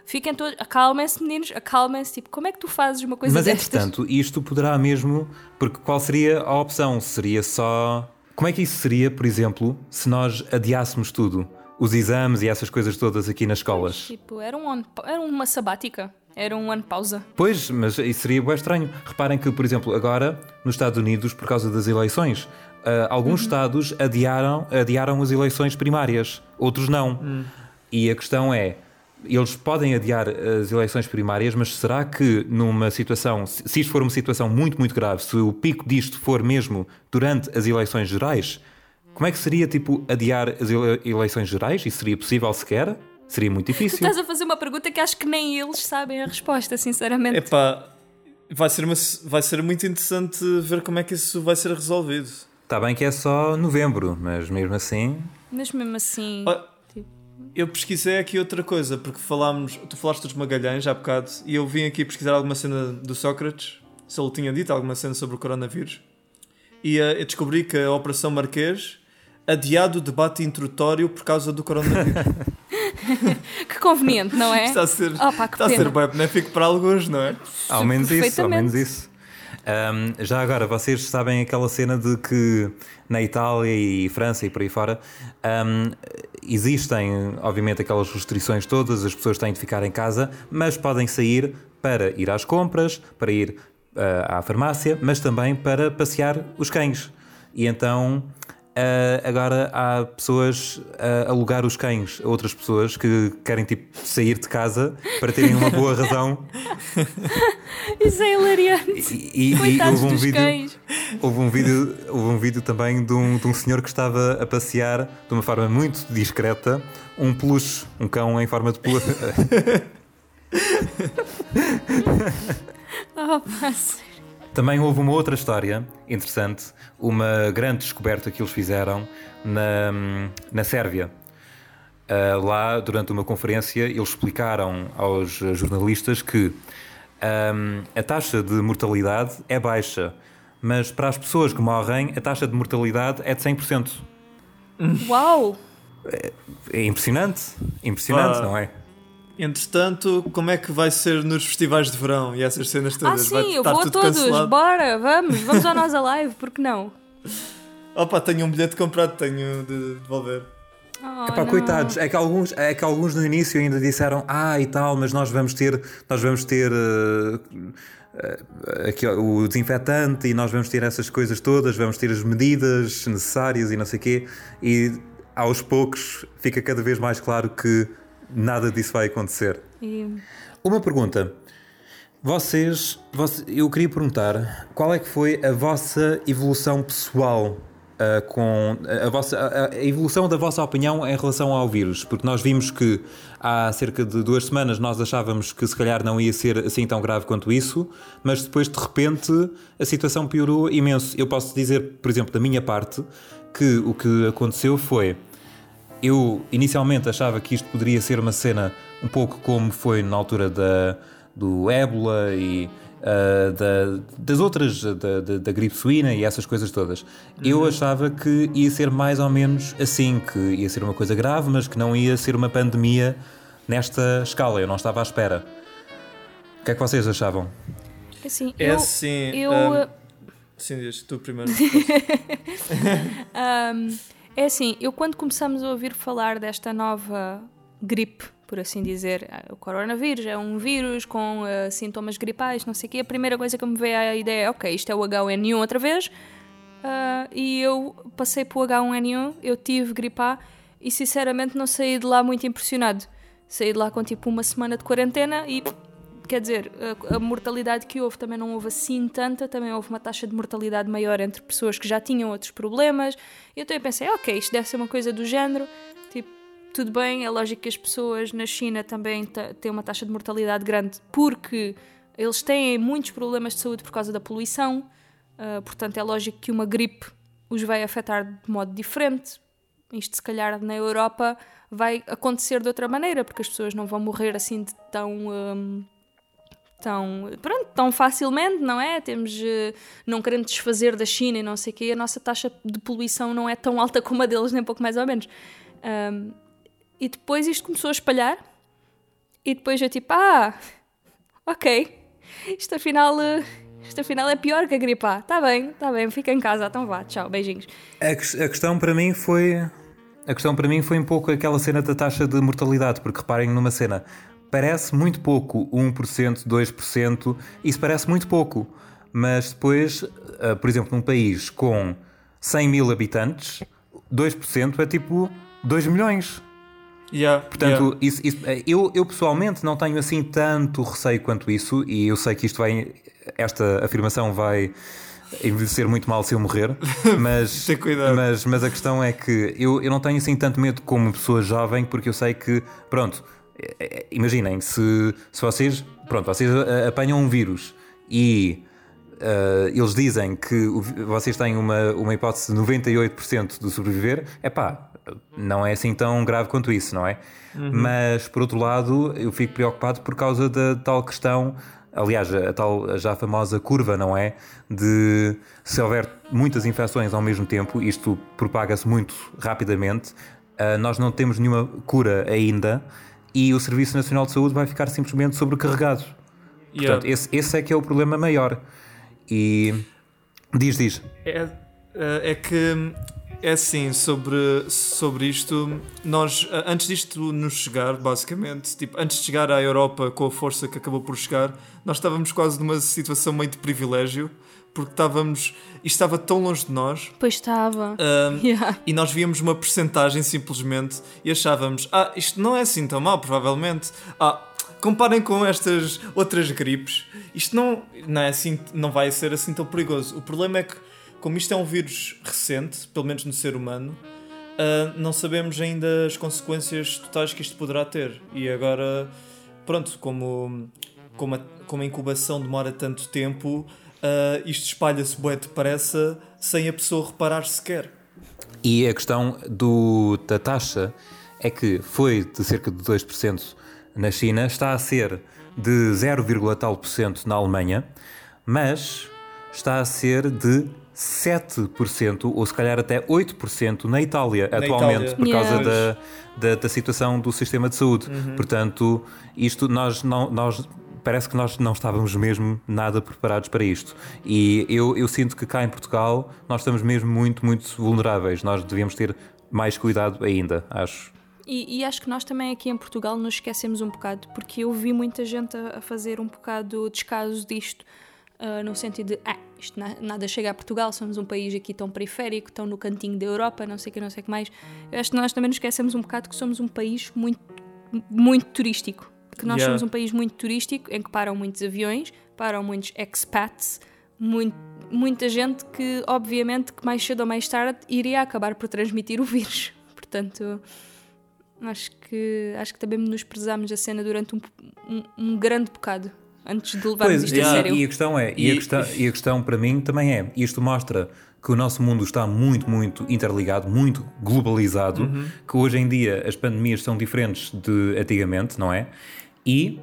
B: Fiquem todos. Acalmem-se, meninos, acalmem-se. Tipo, como é que tu fazes uma coisa
A: Mas
B: destas?
A: entretanto, isto poderá mesmo. Porque qual seria a opção? Seria só. Como é que isso seria, por exemplo, se nós adiássemos tudo? Os exames e essas coisas todas aqui nas escolas?
B: Tipo, era, um ano, era uma sabática. Era um ano de pausa.
A: Pois, mas isso seria bem estranho. Reparem que, por exemplo, agora, nos Estados Unidos, por causa das eleições, ah, alguns estados adiaram, adiaram as eleições primárias, outros não. E a questão é. Eles podem adiar as eleições primárias, mas será que numa situação, se isto for uma situação muito, muito grave, se o pico disto for mesmo durante as eleições gerais, como é que seria, tipo, adiar as ele- eleições gerais? Isso seria possível sequer? Seria muito
B: Tu
A: difícil.
B: estás a fazer uma pergunta que acho que nem eles sabem a resposta, sinceramente.
C: Epá, vai ser, uma, vai ser muito interessante ver como é que isso vai ser resolvido.
A: Está bem que é só novembro, mas mesmo assim.
B: Mas mesmo assim. Tipo,
C: Eu pesquisei aqui outra coisa, porque falámos, tu falaste dos Magalhães há bocado, e eu vim aqui pesquisar alguma cena do Sócrates, se ele tinha dito alguma cena sobre o coronavírus, e uh, eu descobri que a Operação Marquês adiado o debate introdutório por causa do coronavírus.
B: que conveniente, não é?
C: está a ser, Opa, está a ser bem benéfico para alguns, não é?
A: Ao menos isso, ao menos isso. Um, já agora, vocês sabem aquela cena de que na Itália e França e por aí fora um, existem, obviamente, aquelas restrições todas, as pessoas têm de ficar em casa, mas podem sair para ir às compras, para ir uh, à farmácia, mas também para passear os cães. E então Uh, agora há pessoas a alugar os cães a outras pessoas que querem tipo sair de casa para terem uma boa razão.
B: Isso é hilariante.
A: E, e, e houve um vídeo, cães. houve um vídeo, houve um vídeo também de um, de um senhor que estava a passear de uma forma muito discreta um peluche, um cão em forma de peluche.
B: oh, passa.
A: Também houve uma outra história interessante, uma grande descoberta que eles fizeram na, na Sérvia. Uh, lá, durante uma conferência, eles explicaram aos jornalistas que um, a taxa de mortalidade é baixa, mas para as pessoas que morrem, a taxa de mortalidade é de 100%.
B: Uau!
A: É, é impressionante, impressionante, ah. não é?
C: Entretanto, como é que vai ser nos festivais de verão e essas cenas
B: ah,
C: todas?
B: Ah, sim, vai eu vou a todos, cancelado? bora, vamos, vamos ao Nós Alive, porque não?
C: Opa, tenho um bilhete comprado, tenho de devolver.
A: Oh, Epá, coitados, é que, alguns, é que alguns no início ainda disseram ah e tal, mas nós vamos ter, nós vamos ter uh, uh, aqui, o desinfetante e nós vamos ter essas coisas todas, vamos ter as medidas necessárias e não sei o quê, e aos poucos fica cada vez mais claro que nada disso vai acontecer.
B: E...
A: Uma pergunta. Vocês, vocês, eu queria perguntar qual é que foi a vossa evolução pessoal uh, com a, vossa, a, a, evolução da vossa opinião em relação ao vírus, porque nós vimos que há cerca de duas semanas nós achávamos que se calhar não ia ser assim tão grave quanto isso, mas depois de repente a situação piorou imenso. Eu posso dizer, por exemplo, da minha parte, que o que aconteceu foi eu inicialmente achava que isto poderia ser uma cena um pouco como foi na altura da, do ébola e uh, da, das outras, da, da, da, gripe suína e essas coisas todas. Uhum. Eu achava que ia ser mais ou menos assim, que ia ser uma coisa grave, mas que não ia ser uma pandemia nesta escala. Eu não estava à espera. O que é que vocês achavam?
B: Assim,
C: é
B: eu,
C: assim.
B: Eu, um,
C: sim, diz tu primeiro.
B: um, É assim, eu quando começamos a ouvir falar desta nova gripe, por assim dizer, ah, o coronavírus é um vírus com uh, sintomas gripais, não sei o quê, a primeira coisa que me veio à ideia é, ok, isto é o H1N1 outra vez, uh, e eu passei para o H1N1, eu tive gripe A, e sinceramente não saí de lá muito impressionado. Saí de lá com tipo uma semana de quarentena e quer dizer, a, a, mortalidade que houve também não houve assim tanta, também houve uma taxa de mortalidade maior entre pessoas que já tinham outros problemas. E então eu pensei, ok, isto deve ser uma coisa do género, tipo, tudo bem, é lógico que as pessoas na China também têm uma taxa de mortalidade grande porque eles têm muitos problemas de saúde por causa da poluição, uh, portanto é lógico que uma gripe os vai afetar de modo diferente. Isto, se calhar, na Europa vai acontecer de outra maneira, porque as pessoas não vão morrer assim de tão. Um, tão, pronto, tão facilmente, não é? Temos, uh, não querendo desfazer da China e não sei o quê, a nossa taxa de poluição não é tão alta como a deles, nem pouco mais ou menos. Um, e depois isto começou a espalhar, e depois eu tipo, ah, ok, isto afinal, uh, isto afinal é pior que a gripe A. Está bem, está bem, fica em casa, então vá, tchau, beijinhos.
A: A, a questão para mim foi... A questão para mim foi um pouco aquela cena da taxa de mortalidade, porque reparem numa cena, parece muito pouco, 1%, 2%, isso parece muito pouco. Mas depois, uh, por exemplo, num país com 100 mil habitantes, 2% é tipo 2 milhões.
C: Yeah,
A: Portanto,
C: yeah.
A: Isso, isso, eh, eu, eu pessoalmente não tenho assim tanto receio quanto isso, e eu sei que isto vai, esta afirmação vai envelhecer muito mal se eu morrer, mas, mas, mas a questão é que eu, eu não tenho assim tanto medo como pessoa jovem, porque eu sei que, pronto, imaginem, se, se vocês, pronto, vocês apanham um vírus e eles dizem que vocês têm uma, uma hipótese de 98% de sobreviver, é pá, não é assim tão grave quanto isso, não é? Uhum. Mas, por outro lado, eu fico preocupado por causa da tal questão, aliás, a tal já famosa curva, não é? De se houver muitas infecções ao mesmo tempo, isto propaga-se muito rapidamente, uh, nós não temos nenhuma cura ainda e o Serviço Nacional de Saúde vai ficar simplesmente sobrecarregado. Yeah. Portanto, esse, esse é que é o problema maior. E diz, diz.
C: É, é que é assim, sobre, sobre isto, nós, antes disto nos chegar, basicamente, tipo, antes de chegar à Europa com a força que acabou por chegar, nós estávamos quase numa situação meio de privilégio, porque estávamos. Isto estava tão longe de nós.
B: Pois estava.
C: Um, yeah. E nós víamos uma percentagem simplesmente e achávamos: ah, isto não é assim tão mal, provavelmente. Ah, comparem com estas outras gripes, isto não, não, é assim, não vai ser assim tão perigoso. O problema é que como isto é um vírus recente, pelo menos no ser humano, uh, não sabemos ainda as consequências totais que isto poderá ter. E agora, pronto, como, como, a, como a incubação demora tanto tempo, uh, isto espalha-se bué depressa sem a pessoa reparar sequer.
A: E a questão do, da taxa é que foi de cerca de 2% na China, está a ser de 0, tal por cento na Alemanha, mas está a ser de 7% ou se calhar até 8% na Itália na atualmente Itália. por causa da, da, da, situação do sistema de saúde. Uhum. Portanto, isto nós não nós parece que nós não estávamos mesmo nada preparados para isto. E eu, eu sinto que cá em Portugal nós estamos mesmo muito, muito vulneráveis. Nós devíamos ter mais cuidado ainda, acho.
B: E, e, acho que nós também aqui em Portugal nos esquecemos um bocado, porque eu vi muita gente a, a fazer um bocado descaso disto uh, no sentido de, ah, isto na, nada chega a Portugal, somos um país aqui tão periférico, tão no cantinho da Europa, não sei o que, não sei o que mais. Eu acho que nós também nos esquecemos um bocado que somos um país muito, muito turístico. Que nós yeah. somos um país muito turístico, em que param muitos aviões, param muitos expats, muito, muita gente que, obviamente, que mais cedo ou mais tarde iria acabar por transmitir o vírus. Portanto, acho que, acho que também nos prezamos a cena durante um, um, um grande bocado antes de levarmos pois, isto
A: e,
B: a sério.
A: E a questão é, e, e, a questão, e a questão para mim também é, isto mostra que o nosso mundo está muito, muito interligado, muito globalizado, uhum. que hoje em dia as pandemias são diferentes de antigamente, não é? E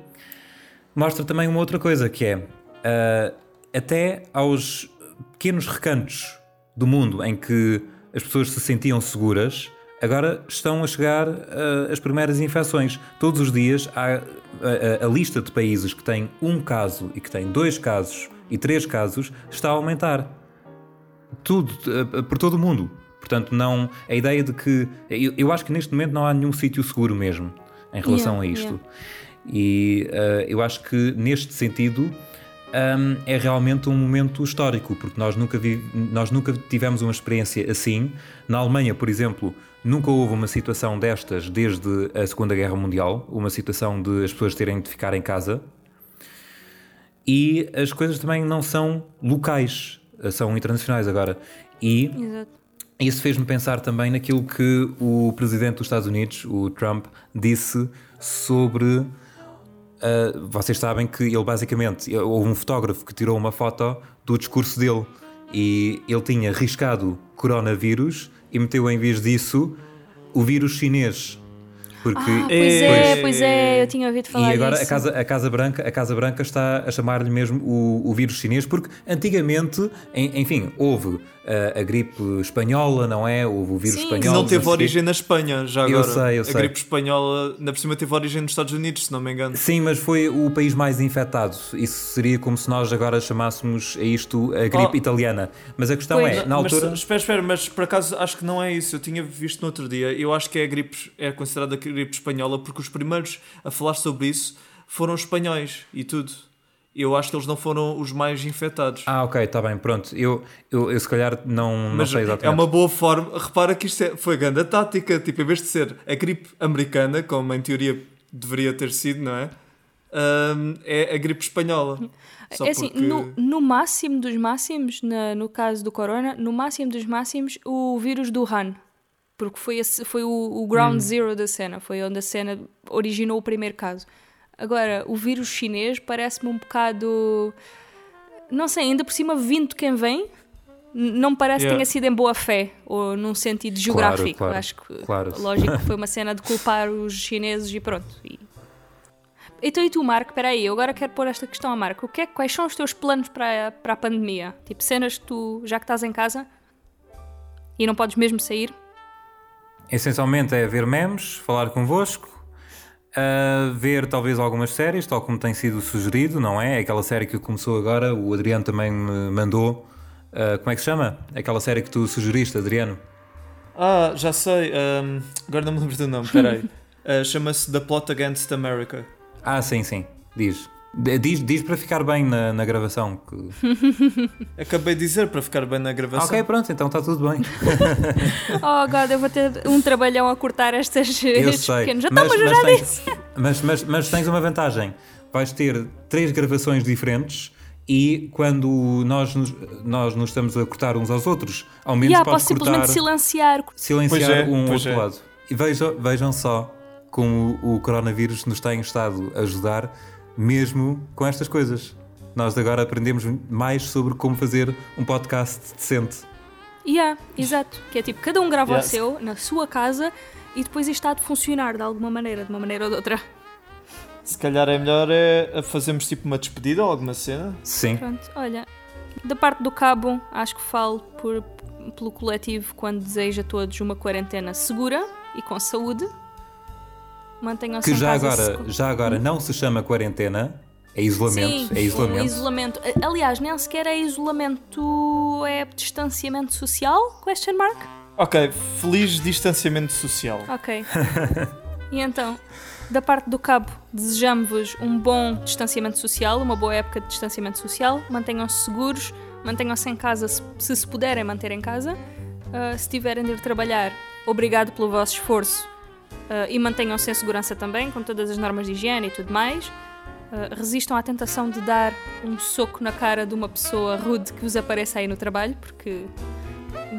A: mostra também uma outra coisa que é uh, até aos pequenos recantos do mundo em que as pessoas se sentiam seguras, agora estão a chegar uh, as primeiras infecções. Todos os dias há a, a, lista de países que têm um caso e que têm dois casos e três casos está a aumentar. Tudo, uh, por todo o mundo. Portanto, não a ideia de que. Eu, eu acho que neste momento não há nenhum sítio seguro mesmo em relação yeah, a isto. Yeah. E uh, eu acho que neste sentido um, é realmente um momento histórico, porque nós nunca, vi, nós nunca tivemos uma experiência assim. Na Alemanha, por exemplo, nunca houve uma situação destas desde a Segunda Guerra Mundial uma situação de as pessoas terem de ficar em casa. E as coisas também não são locais, são internacionais agora. E Exato. isso fez-me pensar também naquilo que o presidente dos Estados Unidos, o Trump, disse sobre Uh, vocês sabem que ele basicamente houve um fotógrafo que tirou uma foto do discurso dele e ele tinha riscado coronavírus e meteu em vez disso o vírus chinês
B: porque ah, pois é, pois é, eu tinha ouvido falar
A: E agora
B: disso.
A: a Casa, a, Casa Branca, a Casa Branca está a chamar-lhe mesmo o, o vírus chinês, porque antigamente, enfim, houve a, a, gripe espanhola, não é? Houve o vírus Sim. espanhol.
C: Que não teve origem na Espanha, já agora. Eu sei, eu sei. A gripe espanhola, na por cima, teve origem nos Estados Unidos, se não me engano.
A: Sim, mas foi o país mais infectado. Isso seria como se nós agora chamássemos a isto a gripe oh. italiana. Mas a questão pois. é, na altura.
C: Mas, espera, espera, mas por acaso acho que não é isso. Eu tinha visto no outro dia. Eu acho que é a gripe, é considerada a gripe espanhola porque os primeiros a falar sobre isso foram espanhóis e tudo. Eu acho que eles não foram os mais infectados.
A: Ah, ok, está bem, pronto. Eu, eu, eu se calhar não, Mas não sei exatamente.
C: É uma boa forma. Repara que isto é, foi grande a tática. Tipo, em vez de ser a gripe americana, como em teoria deveria ter sido, não é? Um, é a gripe espanhola.
B: Só é assim, porque... no, no máximo dos máximos, na, no caso do corona, no máximo dos máximos, o vírus do Han porque foi, esse, foi o, o ground hum. zero da cena, foi onde a cena originou o primeiro caso. Agora, o vírus chinês parece-me um bocado. não sei, ainda por cima vindo quem vem, não me parece que
C: Yeah.
B: tenha sido em boa fé ou num sentido geográfico.
A: claro,
B: Acho que
A: claro.
B: lógico que foi uma cena de culpar os chineses e pronto. E- Então e tu, Marco? Espera aí, eu agora quero pôr esta questão a Marco. O que é, quais são os teus planos para, para a pandemia? Tipo, cenas que tu, já que estás em casa e não podes mesmo sair,
A: Essencialmente é ver memes, falar convosco, uh, ver talvez algumas séries, tal como tem sido sugerido, não é? Aquela série que começou agora, o Adriano também me mandou. Uh, como é que se chama? Aquela série que tu sugeriste, Adriano?
C: Ah, já sei. ahm, agora não me lembro do nome, peraí. Ah, Chama-se The Plot Against America.
A: Ah, sim, sim. Diz. D- Diz, diz para ficar bem na, na gravação. que-
C: Acabei de dizer para ficar bem na gravação.
A: Ok, pronto, então está tudo bem.
B: Oh God, eu vou ter um trabalhão a cortar estas,
A: Eu sei.
B: pequenos. Já
A: mas,
B: mas
A: tens,
B: disse.
A: mas, mas, mas tens uma vantagem. Vais ter três gravações diferentes e quando nós nos, nós nos estamos a cortar uns aos outros, ao menos
B: Yeah,
A: podes
B: posso
A: cortar,
B: simplesmente silenciar.
A: silenciar
C: é,
A: um outro
C: é.
A: lado. E vejam, vejam só como o, o coronavírus nos tem estado a ajudar, mesmo com estas coisas. Nós agora aprendemos mais sobre como fazer um podcast decente.
B: Yeah, exato. Que é tipo, cada um grava
C: Yeah.
B: o seu, na sua casa, e depois isto está de funcionar de alguma maneira, de uma maneira ou de outra.
C: Se calhar é melhor é fazermos tipo uma despedida ou alguma cena.
A: Sim.
B: Pronto, olha, da parte do cabo, acho que falo por, pelo coletivo quando desejo a todos uma quarentena segura e com saúde. Mantenham-se
A: Que
B: em
A: já
B: casa
A: agora,
B: segu-
A: já agora não se chama quarentena, é isolamento.
B: Sim,
A: é isolamento.
B: isolamento. Aliás, nem sequer é isolamento, é distanciamento social? Question mark?
C: Ok, feliz distanciamento social.
B: Ok. e então, da parte do cabo, desejamos-vos um bom distanciamento social, uma boa época de distanciamento social. Mantenham-se seguros, mantenham-se em casa se, se se puderem manter em casa. Ah, se tiverem de ir trabalhar, obrigado pelo vosso esforço ah, e mantenham-se em segurança também, com todas as normas de higiene e tudo mais. Ah, resistam à tentação de dar um soco na cara de uma pessoa rude que vos apareça aí no trabalho, porque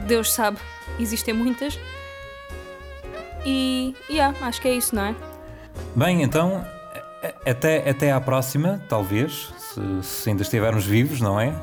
B: Deus sabe, existem muitas. E, yeah, acho que é isso, não é?
A: Bem, então, até, até à próxima, talvez, se, se ainda estivermos vivos, não é?